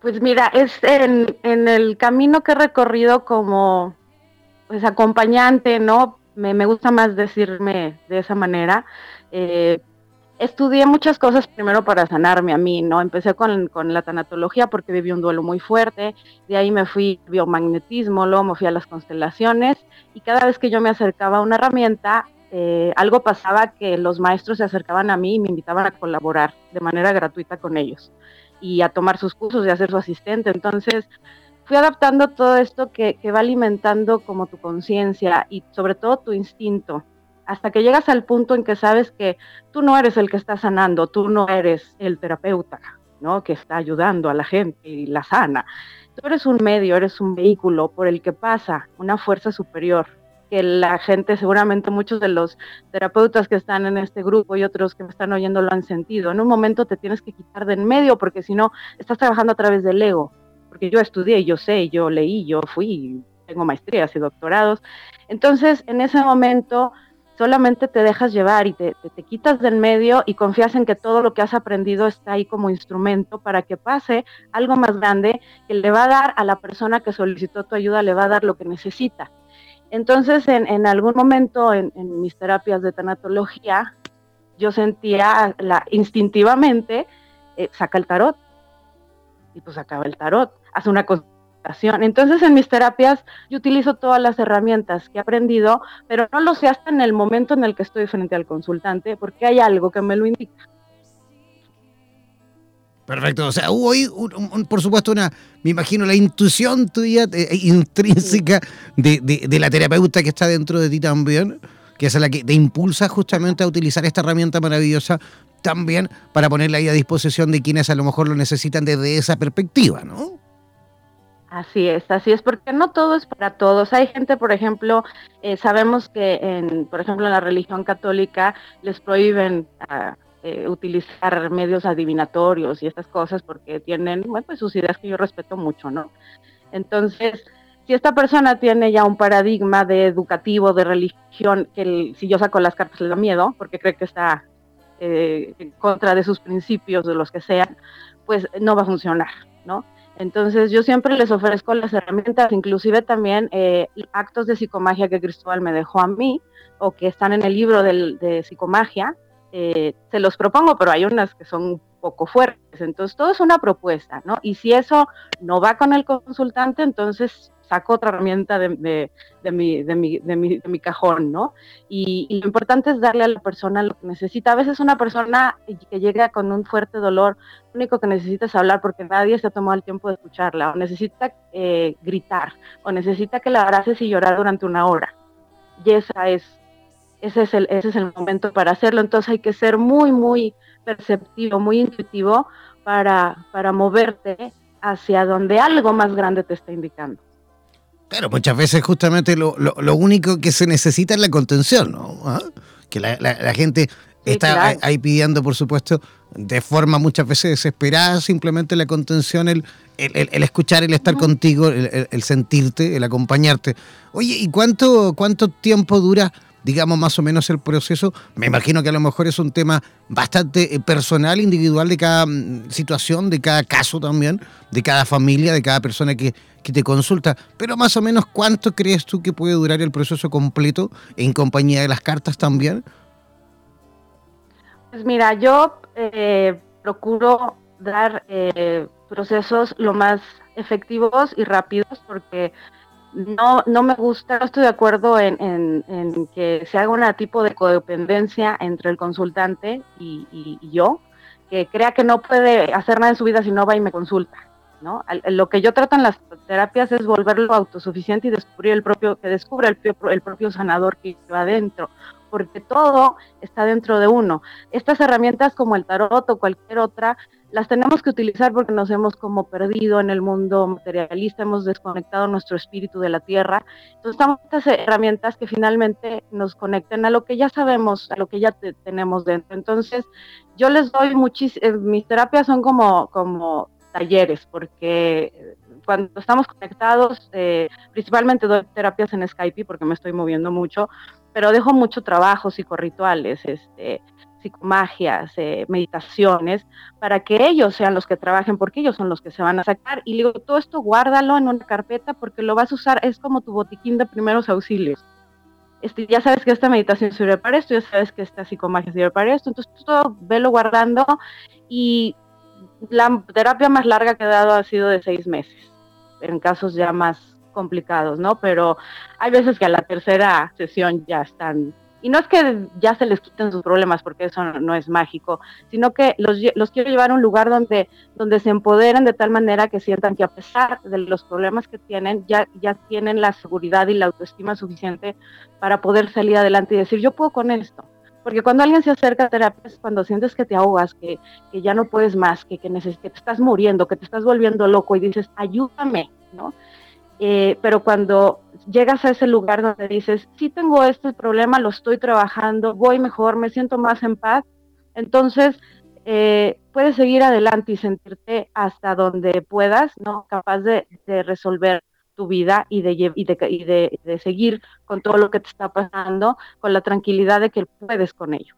Pues mira, es en, en el camino que he recorrido como pues acompañante, ¿no? Me, me gusta más decirme de esa manera. Eh, estudié muchas cosas primero para sanarme a mí, ¿no? Empecé con, con la tanatología porque viví un duelo muy fuerte, de ahí me fui biomagnetismo, luego me fui a las constelaciones y cada vez que yo me acercaba a una herramienta, eh, algo pasaba que los maestros se acercaban a mí y me invitaban a colaborar de manera gratuita con ellos y a tomar sus cursos y a ser su asistente. Entonces, fui adaptando todo esto que, va alimentando como tu conciencia y sobre todo tu instinto, hasta que llegas al punto en que sabes que tú no eres el que está sanando, tú no eres el terapeuta, ¿no? Que está ayudando a la gente y la sana. Tú eres un medio, eres un vehículo por el que pasa una fuerza superior que la gente, seguramente muchos de los terapeutas que están en este grupo y otros que me están oyendo lo han sentido. En un momento te tienes que quitar de en medio porque si no estás trabajando a través del ego. Porque yo estudié, yo sé, yo leí, yo fui, tengo maestrías y doctorados. Entonces, en ese momento solamente te dejas llevar y te, te, te quitas del medio y confías en que todo lo que has aprendido está ahí como instrumento para que pase algo más grande que le va a dar a la persona que solicitó tu ayuda, le va a dar lo que necesita. Entonces, en, en algún momento en, mis terapias de tanatología, yo sentía instintivamente, eh, saca el tarot. Y pues sacaba el tarot, hace una constelación. Entonces, en mis terapias, yo utilizo todas las herramientas que he aprendido, pero no lo sé hasta en el momento en el que estoy frente al consultante, porque hay algo que me lo indica. Perfecto, o sea, hubo ahí, un, por supuesto, una, me imagino, la intuición tuya eh, intrínseca de, de, de, la terapeuta que está dentro de ti también, que es la que te impulsa justamente a utilizar esta herramienta maravillosa también para ponerla ahí a disposición de quienes a lo mejor lo necesitan desde esa perspectiva, ¿no? Así es, así es, porque no todo es para todos. Hay gente, por ejemplo, eh, sabemos que, en, por ejemplo, en la religión católica les prohíben uh, eh, utilizar medios adivinatorios y estas cosas porque tienen, bueno, pues sus ideas que yo respeto mucho, ¿no? Entonces, si esta persona tiene ya un paradigma de educativo, de religión, que si yo saco las cartas le da miedo porque cree que está eh, en contra de sus principios, de los que sean, pues no va a funcionar, ¿no? Entonces yo siempre les ofrezco las herramientas, inclusive también eh, actos de psicomagia que Cristóbal me dejó a mí o que están en el libro de psicomagia, eh, se los propongo, pero hay unas que son un poco fuertes. Entonces todo es una propuesta, ¿no? Y si eso no va con el consultante, entonces saco otra herramienta de, mi, de, mi, de, mi, de mi, cajón, ¿no? Y, lo importante es darle a la persona lo que necesita. A veces una persona que llega con un fuerte dolor, lo único que necesita es hablar porque nadie se ha tomado el tiempo de escucharla, o necesita eh, gritar, o necesita que la abraces y llorar durante una hora. Y esa es, ese, es el, ese es el momento para hacerlo. Entonces hay que ser muy, muy perceptivo, muy intuitivo para, para moverte hacia donde algo más grande te está indicando. Claro, muchas veces justamente lo, lo, único que se necesita es la contención, ¿no? ¿Ah? Que la, la, gente está ahí pidiendo, por supuesto, de forma muchas veces desesperada, simplemente la contención, el, el, el escuchar, el estar contigo, el, sentirte, el acompañarte. Oye, ¿y cuánto, cuánto tiempo dura digamos, más o menos el proceso. Me imagino que a lo mejor es un tema bastante eh, personal, individual de cada mm, situación, de cada caso también, de cada familia, de cada persona que, te consulta. Pero más o menos, ¿cuánto crees tú que puede durar el proceso completo en compañía de las cartas también? Pues mira, yo eh, procuro dar eh, procesos lo más efectivos y rápidos porque no, no me gusta, no estoy de acuerdo en, que se haga un tipo de codependencia entre el consultante y, yo, que crea que no puede hacer nada en su vida si no va y me consulta. ¿no? Lo que yo trato en las terapias es volverlo autosuficiente y descubrir el propio, que descubra el, el propio sanador que va adentro, porque todo está dentro de uno. Estas herramientas como el tarot o cualquier otra las tenemos que utilizar porque nos hemos como perdido en el mundo materialista, hemos desconectado nuestro espíritu de la tierra. Entonces, estamos estas herramientas que finalmente nos conecten a lo que ya sabemos, a lo que ya tenemos dentro. Entonces, yo les doy muchísimas, eh, mis terapias son como, como talleres, porque cuando estamos conectados, eh, principalmente doy terapias en Skype porque me estoy moviendo mucho, pero dejo mucho trabajo, psicorrituales, este, psicomagias, eh, meditaciones, para que ellos sean los que trabajen, porque ellos son los que se van a sacar. Y digo, todo esto guárdalo en una carpeta porque lo vas a usar, es como tu botiquín de primeros auxilios. Este, ya sabes que esta meditación sirve para esto, ya sabes que esta psicomagia sirve para esto, entonces todo velo guardando y la terapia más larga que he dado ha sido de seis meses, en casos ya más complicados, ¿no? Pero hay veces que a la tercera sesión ya están y no es que ya se les quiten sus problemas, porque eso no, es mágico, sino que los, los, quiero llevar a un lugar donde, donde se empoderen de tal manera que sientan que a pesar de los problemas que tienen, ya, ya tienen la seguridad y la autoestima suficiente para poder salir adelante y decir, yo puedo con esto. Porque cuando alguien se acerca a terapia es cuando sientes que te ahogas, que, que ya no puedes más, que, que, que te estás muriendo, que te estás volviendo loco y dices, ayúdame, ¿no? Eh, pero cuando llegas a ese lugar donde dices, sí tengo este problema, lo estoy trabajando, voy mejor, me siento más en paz, entonces eh, puedes seguir adelante y sentirte hasta donde puedas, ¿no? Capaz de, resolver tu vida y, de, y, de, de, seguir con todo lo que te está pasando, con la tranquilidad de que puedes con ello.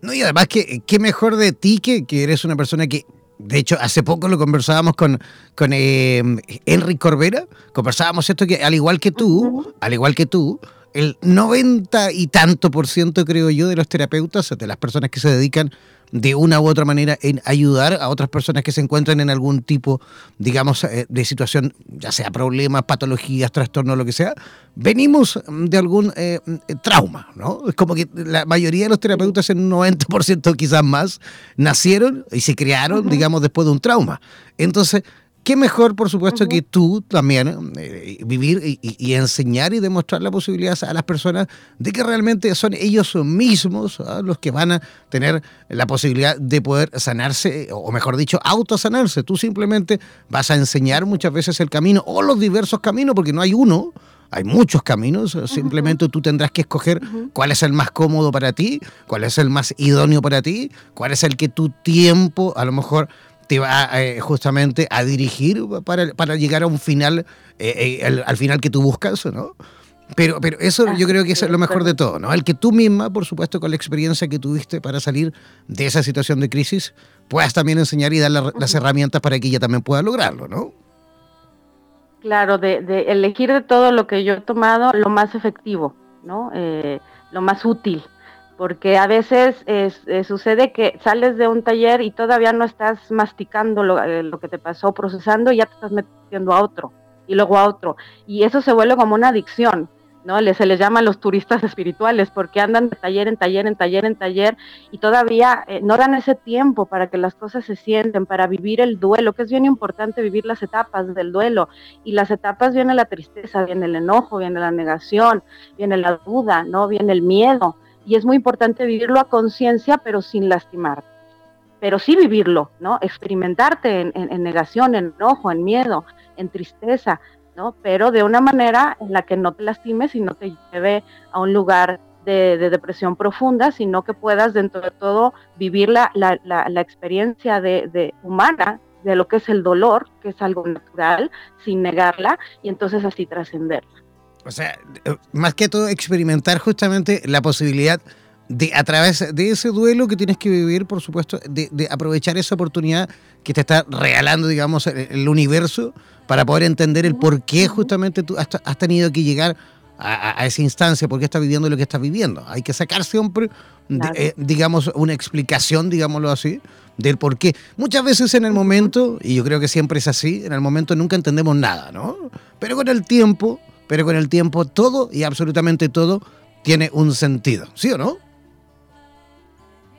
No, y además, que qué mejor de ti que, que eres una persona que de hecho, hace poco lo conversábamos con, con eh, Henry Corbera, conversábamos esto que al igual que tú, al igual que tú, el 90 y tanto por ciento, creo yo, de los terapeutas, de las personas que se dedican de una u otra manera en ayudar a otras personas que se encuentran en algún tipo, digamos, eh, de situación, ya sea problemas, patologías, trastornos, lo que sea, venimos de algún eh, trauma, ¿no? Es como que la mayoría de los terapeutas, en un 90% quizás más, nacieron y se crearon, digamos, después de un trauma. Entonces, qué mejor, por supuesto, que tú también eh, vivir y, enseñar y demostrar la posibilidad a las personas de que realmente son ellos mismos ¿ah? los que van a tener la posibilidad de poder sanarse, o mejor dicho, autosanarse. Tú simplemente vas a enseñar muchas veces el camino o los diversos caminos, porque no hay uno. Hay muchos caminos, simplemente tú tendrás que escoger cuál es el más cómodo para ti, cuál es el más idóneo para ti, cuál es el que tu tiempo a lo mejor te va eh, justamente a dirigir para, para, llegar a un final, eh, eh, al, final que tú buscas, ¿no? Pero, pero eso yo creo que es lo mejor de todo, ¿no? El que tú misma, por supuesto, con la experiencia que tuviste para salir de esa situación de crisis, puedas también enseñar y dar las herramientas para que ella también pueda lograrlo, ¿no? Claro, de, elegir de todo lo que yo he tomado lo más efectivo, ¿no? Eh, lo más útil, porque a veces eh, sucede que sales de un taller y todavía no estás masticando lo, eh, lo que te pasó, procesando y ya te estás metiendo a otro y luego a otro. Y eso se vuelve como una adicción, ¿no? Se les llama los turistas <laughs> espirituales porque andan de taller en taller, en taller, en taller y todavía eh, no dan ese tiempo para que las cosas se sienten, para vivir el duelo, que es bien importante vivir las etapas del duelo. Y las etapas viene la tristeza, viene el enojo, viene la negación, viene la duda, ¿no? Viene el miedo. Y es muy importante vivirlo a conciencia, pero sin lastimar. Pero sí vivirlo, ¿no? Experimentarte en negación, en enojo, en miedo, en tristeza, ¿no? Pero de una manera en la que no te lastimes y no te lleve a un lugar de, depresión profunda, sino que puedas dentro de todo vivir la, la, experiencia de, humana de lo que es el dolor, que es algo natural, sin negarla, y entonces así trascenderla. O sea, más que todo experimentar justamente la posibilidad de a través de ese duelo que tienes que vivir, por supuesto, de, aprovechar esa oportunidad que te está regalando, digamos, el universo para poder entender el por qué justamente tú has, tenido que llegar a, esa instancia, por qué estás viviendo lo que estás viviendo. Hay que sacar siempre, eh, digamos, una explicación, digámoslo así, del por qué. Muchas veces en el momento, y yo creo que siempre es así, en el momento nunca entendemos nada, ¿no? Pero con el tiempo, pero con el tiempo todo y absolutamente todo tiene un sentido, ¿sí o no?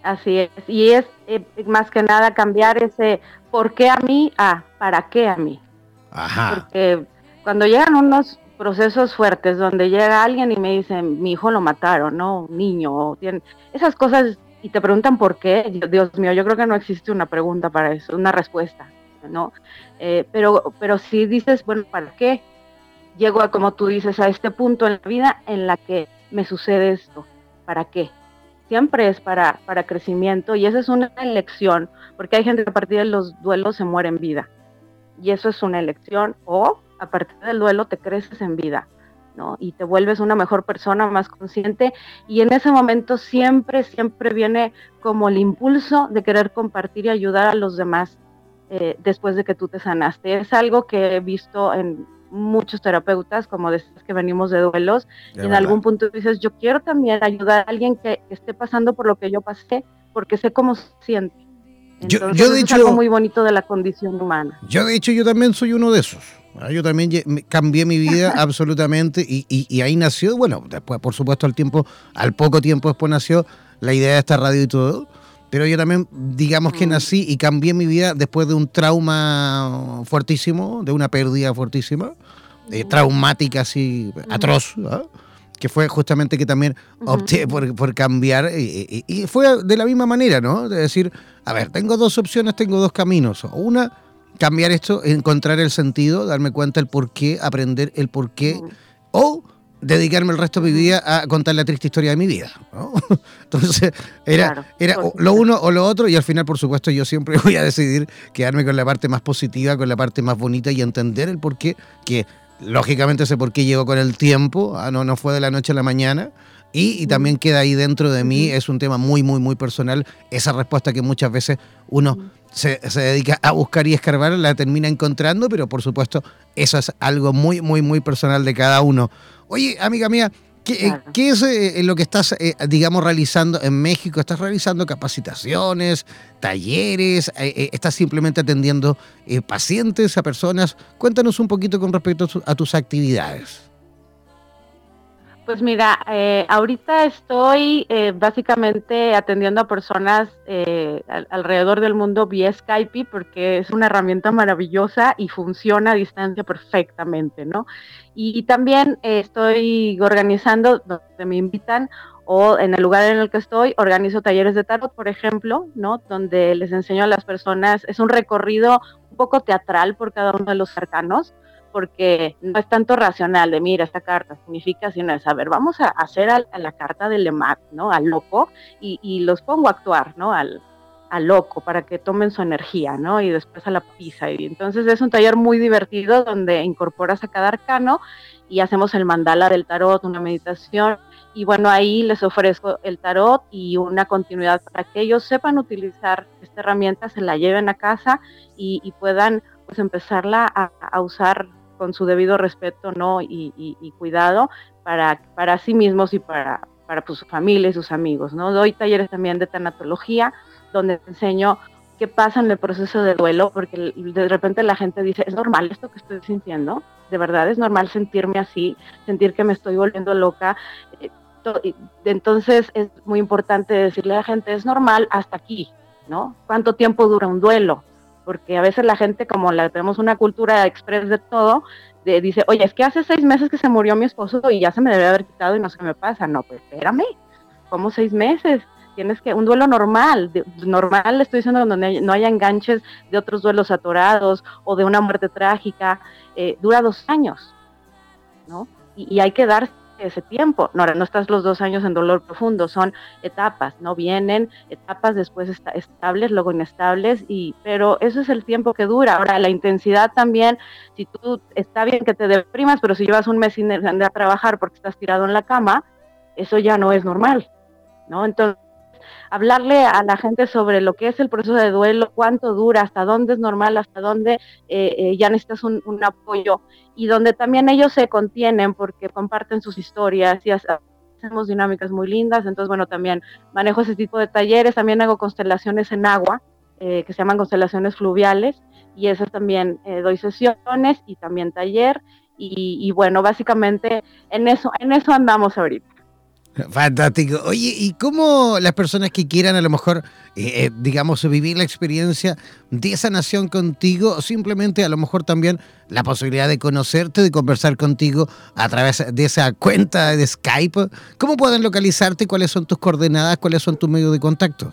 Así es, y es eh, más que nada cambiar ese por qué a mí a para qué a mí. Porque cuando llegan unos procesos fuertes donde llega alguien y me dice, mi hijo lo mataron, ¿no? Un niño, o esas cosas y te preguntan por qué, Dios mío, yo creo que no existe una pregunta para eso, una respuesta, ¿no? Eh, pero, pero si dices, bueno, ¿para qué? Llego a, como tú dices, a este punto en la vida en la que me sucede esto, ¿para qué? Siempre es para, para crecimiento y esa es una elección, porque hay gente que a partir de los duelos se muere en vida y eso es una elección, o a partir del duelo te creces en vida, ¿no? Y te vuelves una mejor persona, más consciente, y en ese momento siempre, siempre viene como el impulso de querer compartir y ayudar a los demás eh, después de que tú te sanaste. Es algo que he visto en muchos terapeutas, como decías que venimos de duelos, y en algún punto dices, yo quiero también ayudar a alguien que esté pasando por lo que yo pasé, porque sé cómo se siente yo, de hecho, es algo muy bonito de la condición humana. Yo de hecho yo también soy uno de esos. ¿ah? Yo también cambié mi vida <laughs> absolutamente y, ahí nació, bueno, después por supuesto al tiempo, al poco tiempo después nació la idea de esta radio y todo. Pero yo también, digamos que mm. nací y cambié mi vida después de un trauma fuertísimo, de una pérdida fuertísima, eh, traumática así, atroz. ¿ah? que fue justamente que también opté por, cambiar y, fue de la misma manera, ¿no? De decir, a ver, tengo dos opciones, tengo dos caminos. Una, cambiar esto, encontrar el sentido, darme cuenta el por qué, aprender el por qué, o dedicarme el resto de mi vida a contar la triste historia de mi vida. ¿no? <laughs> Entonces, era, era lo uno o lo otro, y al final, por supuesto, yo siempre <laughs> voy a decidir quedarme con la parte más positiva, con la parte más bonita y entender el por qué que lógicamente sé por qué llegó con el tiempo, ah, no, no fue de la noche a la mañana. Y, también queda ahí dentro de mí, es un tema muy, muy, muy personal. Esa respuesta que muchas veces uno se, dedica a buscar y escarbar, la termina encontrando, pero por supuesto, eso es algo muy, muy, muy personal de cada uno. Oye, amiga mía, ¿Qué, es eh, lo que estás, eh, digamos, realizando en México? ¿Estás realizando capacitaciones, talleres? Eh, ¿Estás simplemente atendiendo pacientes, a personas? Cuéntanos un poquito con respecto a tus actividades. Pues mira, eh, ahorita estoy eh, básicamente atendiendo a personas eh, alrededor del mundo vía Skype porque es una herramienta maravillosa y funciona a distancia perfectamente, ¿no? Y, también estoy organizando, donde me invitan o en el lugar en el que estoy, organizo talleres de tarot, por ejemplo, ¿no? Donde les enseño a las personas, es un recorrido un poco teatral por cada uno de los arcanos porque no es tanto racional de, mira, esta carta significa, sino es, a ver, vamos a hacer a, la carta del Lemat, ¿no? Al loco, y, los pongo a actuar, ¿no? Al, loco para que tomen su energía, ¿no? Y después a la pizza. Y entonces es un taller muy divertido donde incorporas a cada arcano y hacemos el mandala del tarot, una meditación. Y bueno, ahí les ofrezco el tarot y una continuidad para que ellos sepan utilizar esta herramienta, se la lleven a casa y, puedan pues empezarla a, usar con su debido respeto, ¿no? Y, cuidado para, para sí mismos y para, para pues, su familia y sus amigos, ¿no? Doy talleres también de tanatología, donde enseño qué pasa en el proceso de duelo, porque de repente la gente dice, ¿es normal esto que estoy sintiendo? ¿De verdad es normal sentirme así, sentir que me estoy volviendo loca? Eh, entonces es muy importante decirle a la gente, es normal hasta aquí, ¿no? ¿Cuánto tiempo dura un duelo? Porque a veces la gente, como la, tenemos una cultura express de todo, dice, oye, es que hace seis meses que se murió mi esposo y ya se me debe haber quitado y no sé qué me pasa. No, pues espérame, ¿cómo seis meses? tienes que, un duelo normal, normal estoy diciendo donde no haya enganches de otros duelos atorados o de una muerte trágica, eh, dura dos años, ¿no? Y, hay que ese tiempo. No, no estás los dos años en dolor profundo, son etapas, ¿no? Vienen etapas después estables, luego inestables, y, pero eso es el tiempo que dura. Ahora, la intensidad también, si tú, está bien que te deprimas, pero si llevas un mes sin ir a trabajar porque estás tirado en la cama, eso ya no es normal, ¿no? Entonces, hablarle a la gente sobre lo que es el proceso de duelo, cuánto dura, hasta dónde es normal, hasta dónde eh, eh, ya necesitas un, apoyo y donde también ellos se contienen porque comparten sus historias y hacemos dinámicas muy lindas. Entonces, bueno, también manejo ese tipo de talleres, también hago constelaciones en agua. Eh, que se llaman constelaciones fluviales y esas también doy sesiones y también taller y, y, bueno básicamente en eso en eso andamos ahorita Fantástico. Oye, ¿y cómo las personas que quieran a lo mejor, eh, eh, digamos, vivir la experiencia de esa nación contigo, o simplemente a lo mejor también la posibilidad de conocerte, de conversar contigo a través de esa cuenta de Skype, ¿cómo pueden localizarte? ¿Cuáles son tus coordenadas? ¿Cuáles son tus medios de contacto?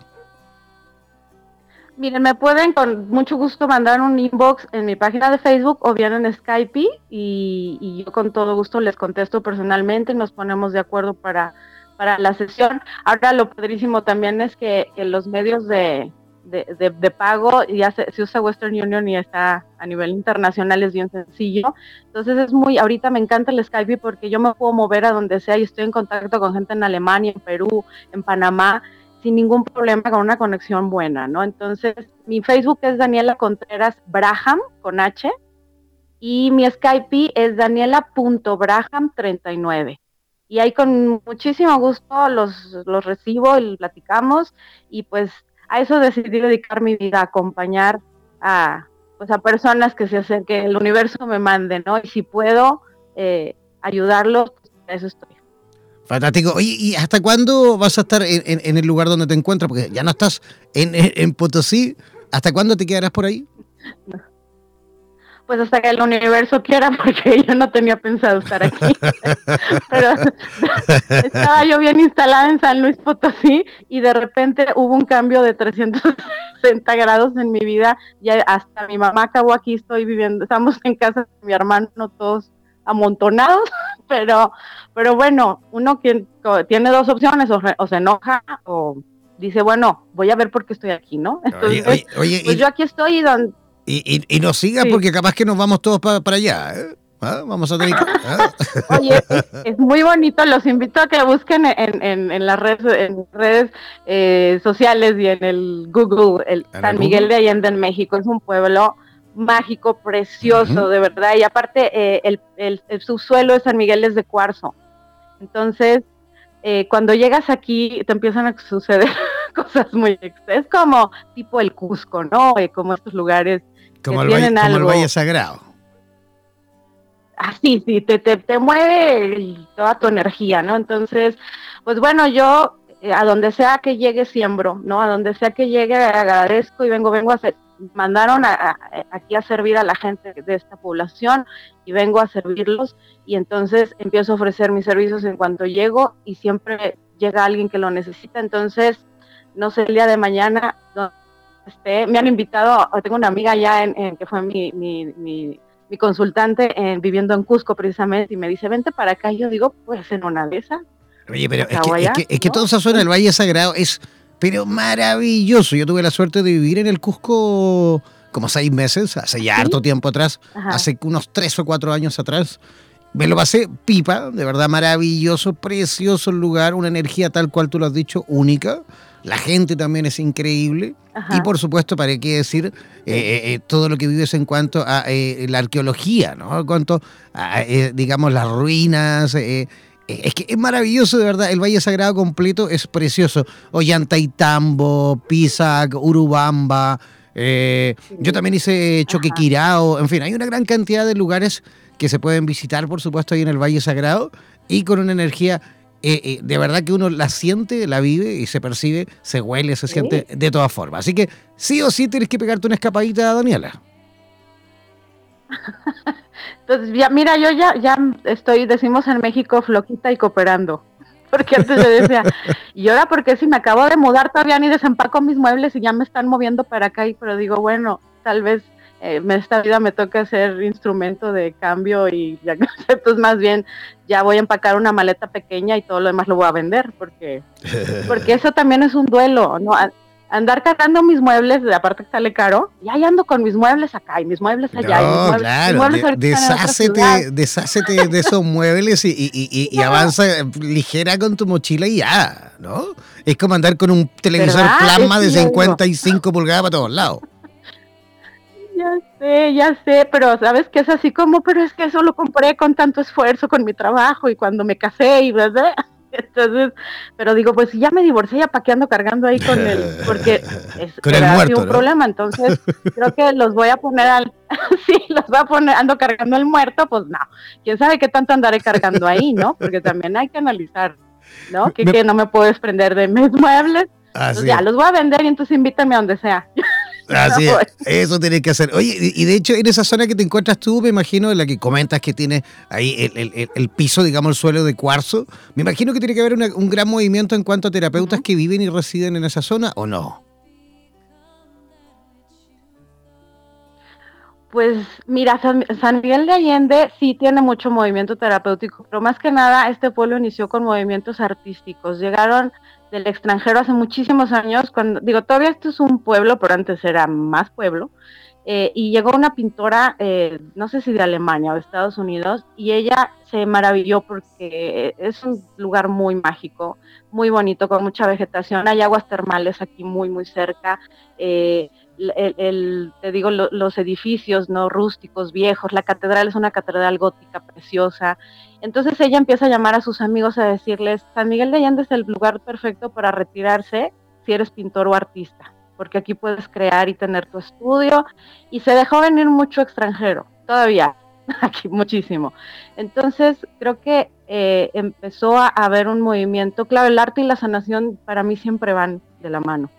Miren, me pueden con mucho gusto mandar un inbox en mi página de Facebook o bien en Skype y, yo con todo gusto les contesto personalmente nos ponemos de acuerdo para para la sesión. Ahora lo padrísimo también es que, los medios de, de, pago ya se, usa Western Union y está a nivel internacional es bien sencillo. Entonces es muy, ahorita me encanta el Skype porque yo me puedo mover a donde sea y estoy en contacto con gente en Alemania, en Perú, en Panamá, sin ningún problema, con una conexión buena, ¿no? Entonces mi Facebook es Daniela Contreras Braham con H y mi Skype es daniela.braham39 y ahí con muchísimo gusto los, los recibo y platicamos y pues a eso decidí dedicar mi vida, a acompañar a, pues a personas que se hacen, que el universo me mande, ¿no? Y si puedo eh, ayudarlos, pues eso estoy. Fantástico. Oye, ¿y hasta cuándo vas a estar en, en, el lugar donde te encuentras? Porque ya no estás en, en Potosí. ¿Hasta cuándo te quedarás por ahí? pues hasta que el universo quiera, <laughs> porque yo no tenía pensado estar aquí. <laughs> Pero estaba yo bien instalada en San Luis Potosí y de repente hubo un cambio de 360 grados en mi vida. Ya hasta mi mamá acabó aquí, estoy viviendo, estamos en casa de mi hermano, todos amontonados, pero, pero bueno, uno quien tiene dos opciones, o, se enoja o dice, bueno, voy a ver por qué estoy aquí, ¿no? Entonces, pues yo aquí estoy y donde y, y, nos siga porque capaz que nos vamos todos para allá. ¿eh? ¿Ah? Vamos a tener ¿ah? <laughs> Oye, es, muy bonito. Los invito a que busquen en, en, las redes, en redes eh, sociales y en el Google, el San Miguel de Allende en México. Es un pueblo mágico, precioso, de verdad. Y aparte, eh, el, el, el, subsuelo de San Miguel es de cuarzo. Entonces, cuando llegas aquí, te empiezan a suceder <laughs> cosas muy... Es como tipo el Cusco, ¿no? como estos lugares como, el, valle, Sagrado. Ah, sí, sí, te, te, te mueve toda tu energía, ¿no? Entonces, pues bueno, yo eh, a donde sea que llegue siembro, ¿no? A donde sea que llegue agradezco y vengo, vengo a hacer, mandaron aquí a servir a la gente de esta población y vengo a servirlos y entonces empiezo a ofrecer mis servicios en cuanto llego y siempre llega alguien que lo necesita, entonces no sé el día de mañana este, me han invitado, tengo una amiga ya en, que fue mi, mi, mi, consultante en, viviendo en Cusco precisamente y me dice, vente para acá. Y yo digo, pues en una de esas. Oye, pero es que, es que, toda esa zona del Valle Sagrado es pero maravilloso. Yo tuve la suerte de vivir en el Cusco como seis meses, hace ya harto tiempo atrás, hace unos tres o cuatro años atrás. Me lo pasé pipa, de verdad maravilloso, precioso el lugar, una energía tal cual tú lo has dicho, única. La gente también es increíble. Y por supuesto, para qué decir eh, eh, eh, todo lo que vives en cuanto a la arqueología, ¿no? En cuanto a, digamos, las ruinas. Es que es maravilloso, de verdad. El Valle Sagrado completo es precioso. Ollantaytambo, Pisac, Urubamba. yo también hice Choquequirao. En fin, hay una gran cantidad de lugares que se pueden visitar, por supuesto, ahí en el Valle Sagrado y con una energía eh, eh, de verdad que uno la siente, la vive y se percibe, se huele, se siente de todas formas. Así que sí o sí tienes que pegarte una escapadita, Daniela. <laughs> Entonces, ya, mira, yo ya, ya estoy, decimos en México, floquita y cooperando. <laughs> Porque antes yo decía, y ahora porque si me acabo de mudar todavía ni desempaco mis muebles y ya me están moviendo para acá, y, pero digo, bueno, tal vez eh, esta vida me toca ser instrumento de cambio y <laughs> ya pues más bien ya voy a empacar una maleta pequeña y todo lo demás lo voy a vender porque porque eso también es un duelo no andar cargando mis muebles aparte que sale caro y ahí ando con mis muebles acá y mis muebles allá no, claro, deshácete, deshácete de esos muebles y, y, y, avanza ligera con tu mochila y ya no es como andar con un televisor plasma de 55 pulgadas para todos lados. <laughs> Ya sé, ya sé, pero sabes que es así como, pero es que eso lo compré con tanto esfuerzo, con mi trabajo y cuando me casé y verdad. <laughs> Entonces, pero digo, pues ya me divorcié, ya pa' ando cargando ahí con él, <laughs> porque es con el muerto, un problema, entonces creo que los voy a poner al, <laughs> sí, los voy a poner, ando cargando el muerto, pues no, quién sabe qué tanto andaré cargando ahí, ¿no? Porque también hay que analizar, ¿no? Que, que no me puedo desprender de mis muebles, pues ya los voy a vender y entonces invítame a donde sea. Así eso tienes que hacer. Oye, y de hecho, en esa zona que te encuentras tú, me imagino, en la que comentas que tiene ahí el, piso, digamos, el suelo de cuarzo, me imagino que tiene que haber un gran movimiento en cuanto a terapeutas que viven y residen en esa zona, ¿o no? Pues mira, San, Miguel de Allende sí tiene mucho movimiento terapéutico, pero más que nada este pueblo inició con movimientos artísticos. Llegaron del extranjero hace muchísimos años, cuando digo, todavía esto es un pueblo, pero antes era más pueblo, eh, y llegó una pintora, eh, no sé si de Alemania o de Estados Unidos, y ella se maravilló porque es un lugar muy mágico, muy bonito, con mucha vegetación, hay aguas termales aquí muy, muy cerca. Eh, el, te digo, los edificios no rústicos, viejos, la catedral es una catedral gótica preciosa. Entonces ella empieza a llamar a sus amigos a decirles, San Miguel de Allende es el lugar perfecto para retirarse si eres pintor o artista, porque aquí puedes crear y tener tu estudio. Y se dejó venir mucho extranjero, todavía, <laughs> aquí muchísimo. Entonces creo que eh, empezó a haber un movimiento, claro, el arte y la sanación para mí siempre van de la mano.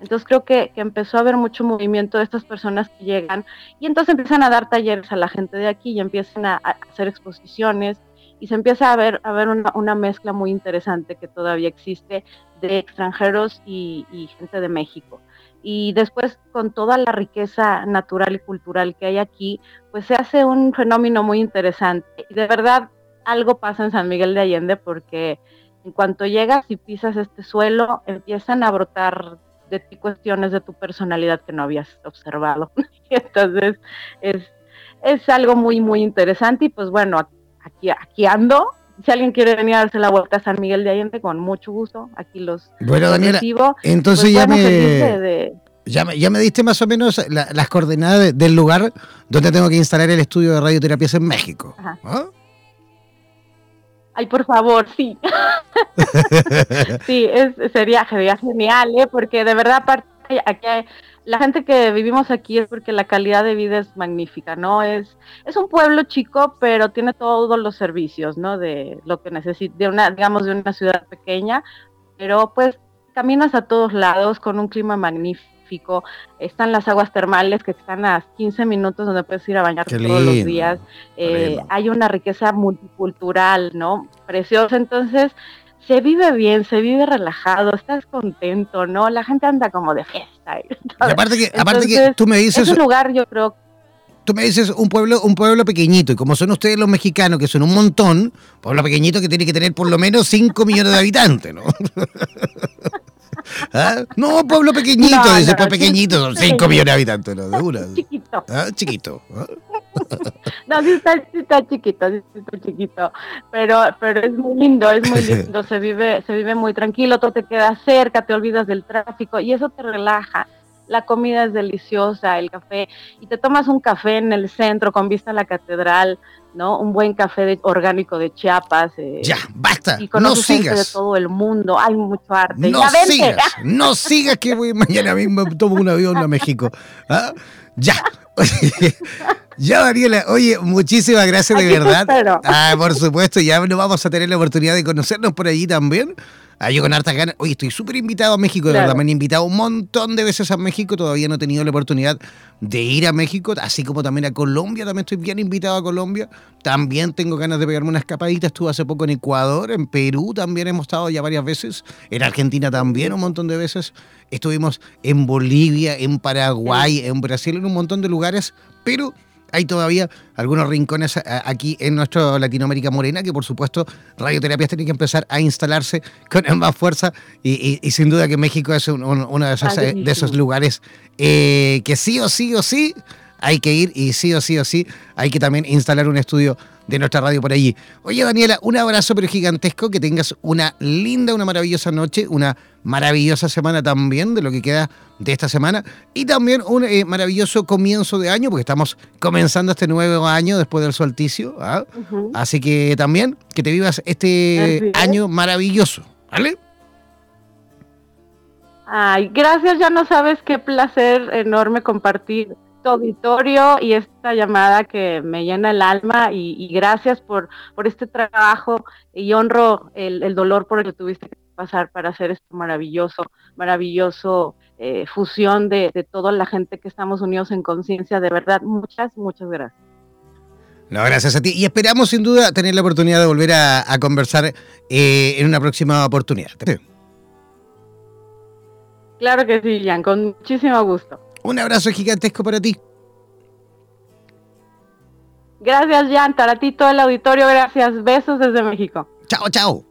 Entonces creo que, empezó a haber mucho movimiento de estas personas que llegan y entonces empiezan a dar talleres a la gente de aquí y empiezan a, hacer exposiciones y se empieza a ver, a ver una, mezcla muy interesante que todavía existe de extranjeros y, gente de México. Y después con toda la riqueza natural y cultural que hay aquí, pues se hace un fenómeno muy interesante. Y de verdad algo pasa en San Miguel de Allende porque en cuanto llegas y pisas este suelo, empiezan a brotar de ti cuestiones de tu personalidad que no habías observado. <laughs> Entonces, es, es algo muy, muy interesante y pues bueno, aquí, aquí ando. Si alguien quiere venir a darse la vuelta a San Miguel de Allende, con mucho gusto, aquí los, bueno, Daniela, Entonces pues, ya, me, ya, me, ya me diste más o menos las coordenadas del lugar donde tengo que instalar el estudio de radioterapias en México. Ay, por favor, sí. <laughs> sí, es, sería, sería genial, ¿eh? porque de verdad, aparte, aquí la gente que vivimos aquí es porque la calidad de vida es magnífica, ¿no? Es, es un pueblo chico, pero tiene todos los servicios, ¿no? De lo que necesita, de una, digamos, de una ciudad pequeña, pero pues caminas a todos lados con un clima magnífico están las aguas termales que están a 15 minutos donde puedes ir a bañar todos los días. Eh, hay una riqueza multicultural, ¿no? Preciosa. Entonces, se vive bien, se vive relajado, estás contento, ¿no? La gente anda como de fiesta. <laughs> aparte que, aparte que tú me dices... Es un lugar, yo creo, tú me dices un pueblo, un pueblo pequeñito, y como son ustedes los mexicanos, que son un montón, pueblo pequeñito que tiene que tener por lo menos 5 millones de habitantes, ¿no? <laughs> <laughs> ¿Ah? No, pueblo pequeñito, no, dice, pues pequeñito, son 5 millones de habitantes, ¿no? De una. <laughs> Chiquito. ¿Ah? Chiquito. ¿Ah? <laughs> No, sí está, sí está chiquito, sí está chiquito, pero, pero es muy lindo, es muy lindo, se vive, se vive muy tranquilo, todo te queda cerca, te olvidas del tráfico y eso te relaja la comida es deliciosa, el café, y te tomas un café en el centro con vista a la catedral, ¿no? Un buen café de, orgánico de Chiapas. Eh, ya, basta, y no sigas. de todo el mundo, hay mucho arte. No sigas, no sigas que voy mañana mismo tomo un avión a México. ¿Ah? Ya. <laughs> ya, Daniela, oye, muchísimas gracias de verdad. Ah, por supuesto, ya no vamos a tener la oportunidad de conocernos por allí también. Ah, yo con hartas ganas. Oye, estoy súper invitado a México, de verdad. Me han invitado un montón de veces a México. Todavía no he tenido la oportunidad de ir a México, así como también a Colombia. También estoy bien invitado a Colombia. También tengo ganas de pegarme una escapadita. Estuve hace poco en Ecuador, en Perú también hemos estado ya varias veces. En Argentina también un montón de veces. Estuvimos en Bolivia, en Paraguay, en Brasil, en un montón de lugares. Pero hay todavía algunos rincones aquí en nuestra Latinoamérica morena que por supuesto radioterapias tiene que empezar a instalarse con más fuerza y, sin duda que México es uno de esos, de esos lugares eh, que sí o sí o sí hay que ir y sí o sí o sí hay que también instalar un estudio de nuestra radio por allí. Oye, Daniela, un abrazo pero gigantesco, que tengas una linda, una maravillosa noche, una maravillosa semana también de lo que queda de esta semana y también un eh, maravilloso comienzo de año, porque estamos comenzando este nuevo año después del solsticio. ¿ah? Así que también que te vivas este año maravilloso, ¿vale? Ay, gracias, ya no sabes qué placer enorme compartir auditorio y esta llamada que me llena el alma y, gracias por, por este trabajo y honro el, dolor por el que tuviste que pasar para hacer esto maravilloso, maravilloso eh, fusión de, toda la gente que estamos unidos en conciencia. De verdad, muchas, muchas gracias. No, gracias a ti. Y esperamos sin duda tener la oportunidad de volver a, conversar eh, en una próxima oportunidad. Claro que sí, Jan, con muchísimo gusto. Un abrazo gigantesco para ti. Gracias, Jan. Para ti, todo el auditorio, gracias. Besos desde México. Chao, chao.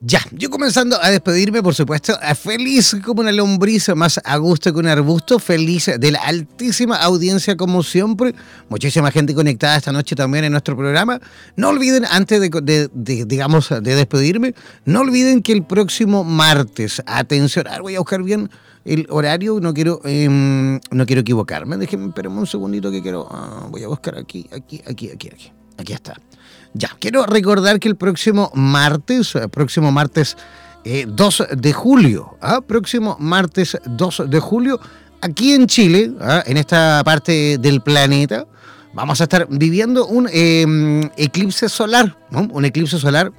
Ya, yo comenzando a despedirme, por supuesto, feliz como una lombriz, más a gusto que un arbusto, feliz de la altísima audiencia como siempre, muchísima gente conectada esta noche también en nuestro programa. No olviden, antes de, digamos, de despedirme, no olviden que el próximo martes, atención, voy a buscar bien el horario, no quiero, em, no quiero equivocarme. Déjenme, espérenme un segundito que quiero. Ah, voy a buscar aquí, aquí, aquí, aquí, aquí. Aquí está. Ya, quiero recordar que el próximo martes, eh, próximo martes 2 eh, de julio, ¿ah? próximo martes 2 de julio, aquí en Chile, ¿ah? en esta parte del planeta, vamos a estar viviendo un em, eclipse solar, un eclipse solar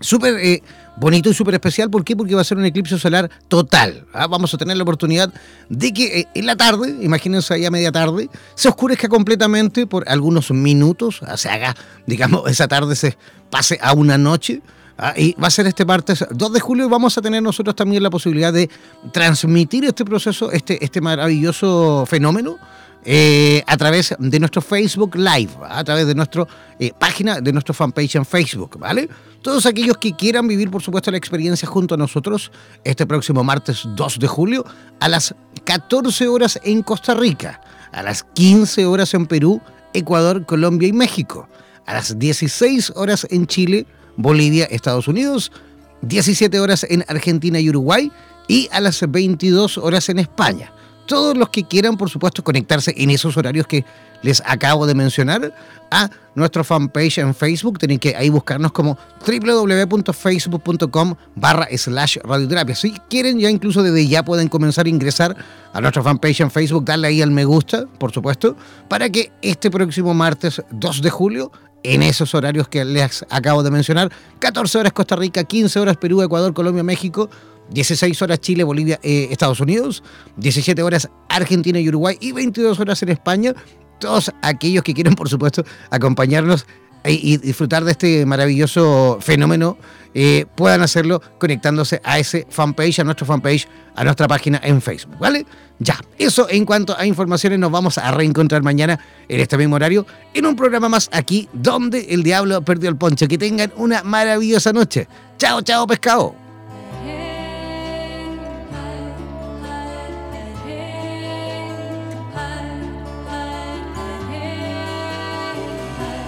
súper eh, bonito y súper especial. ¿Por qué? Porque va a ser un eclipse solar total. ¿ah? Vamos a tener la oportunidad de que eh, en la tarde, imagínense ahí a media tarde, se oscurezca completamente por algunos minutos, ah, se haga, <laughs> digamos, esa tarde se pase a una noche. ¿ah? y va a ser este martes 2 de julio vamos a tener nosotros también la posibilidad de transmitir este proceso, este, este maravilloso fenómeno eh, a través de nuestro Facebook Live, a través de nuestra eh, página, de nuestro fanpage en Facebook, ¿vale? Todos aquellos que quieran vivir, por supuesto, la experiencia junto a nosotros este próximo martes 2 de julio a las 14 horas en Costa Rica, a las 15 horas en Perú, Ecuador, Colombia y México, a las 16 horas en Chile, Bolivia, Estados Unidos, 17 horas en Argentina y Uruguay y a las 22 horas en España todos los que quieran, por supuesto, conectarse en esos horarios que les acabo de mencionar a nuestro fanpage en Facebook. Tienen que ahí buscarnos como www.facebook.com barra slash radioterapia. Si quieren, ya incluso desde ya pueden comenzar a ingresar a nuestra fanpage en Facebook, darle ahí al me gusta, por supuesto, para que este próximo martes 2 de julio en esos horarios que les acabo de mencionar. 14 horas Costa Rica, 15 horas Perú, Ecuador, Colombia, México, 16 horas Chile, Bolivia, eh, Estados Unidos, 17 horas Argentina y Uruguay y 22 horas en España. Todos aquellos que quieran, por supuesto, acompañarnos y disfrutar de este maravilloso fenómeno, eh, puedan hacerlo conectándose a ese fanpage, a nuestro fanpage, a nuestra página en Facebook, ¿vale? Ya, eso en cuanto a informaciones, nos vamos a reencontrar mañana en este mismo horario, en un programa más aquí, donde el diablo perdió el poncho. Que tengan una maravillosa noche. Chao, chao, pescado.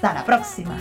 Hasta la próxima.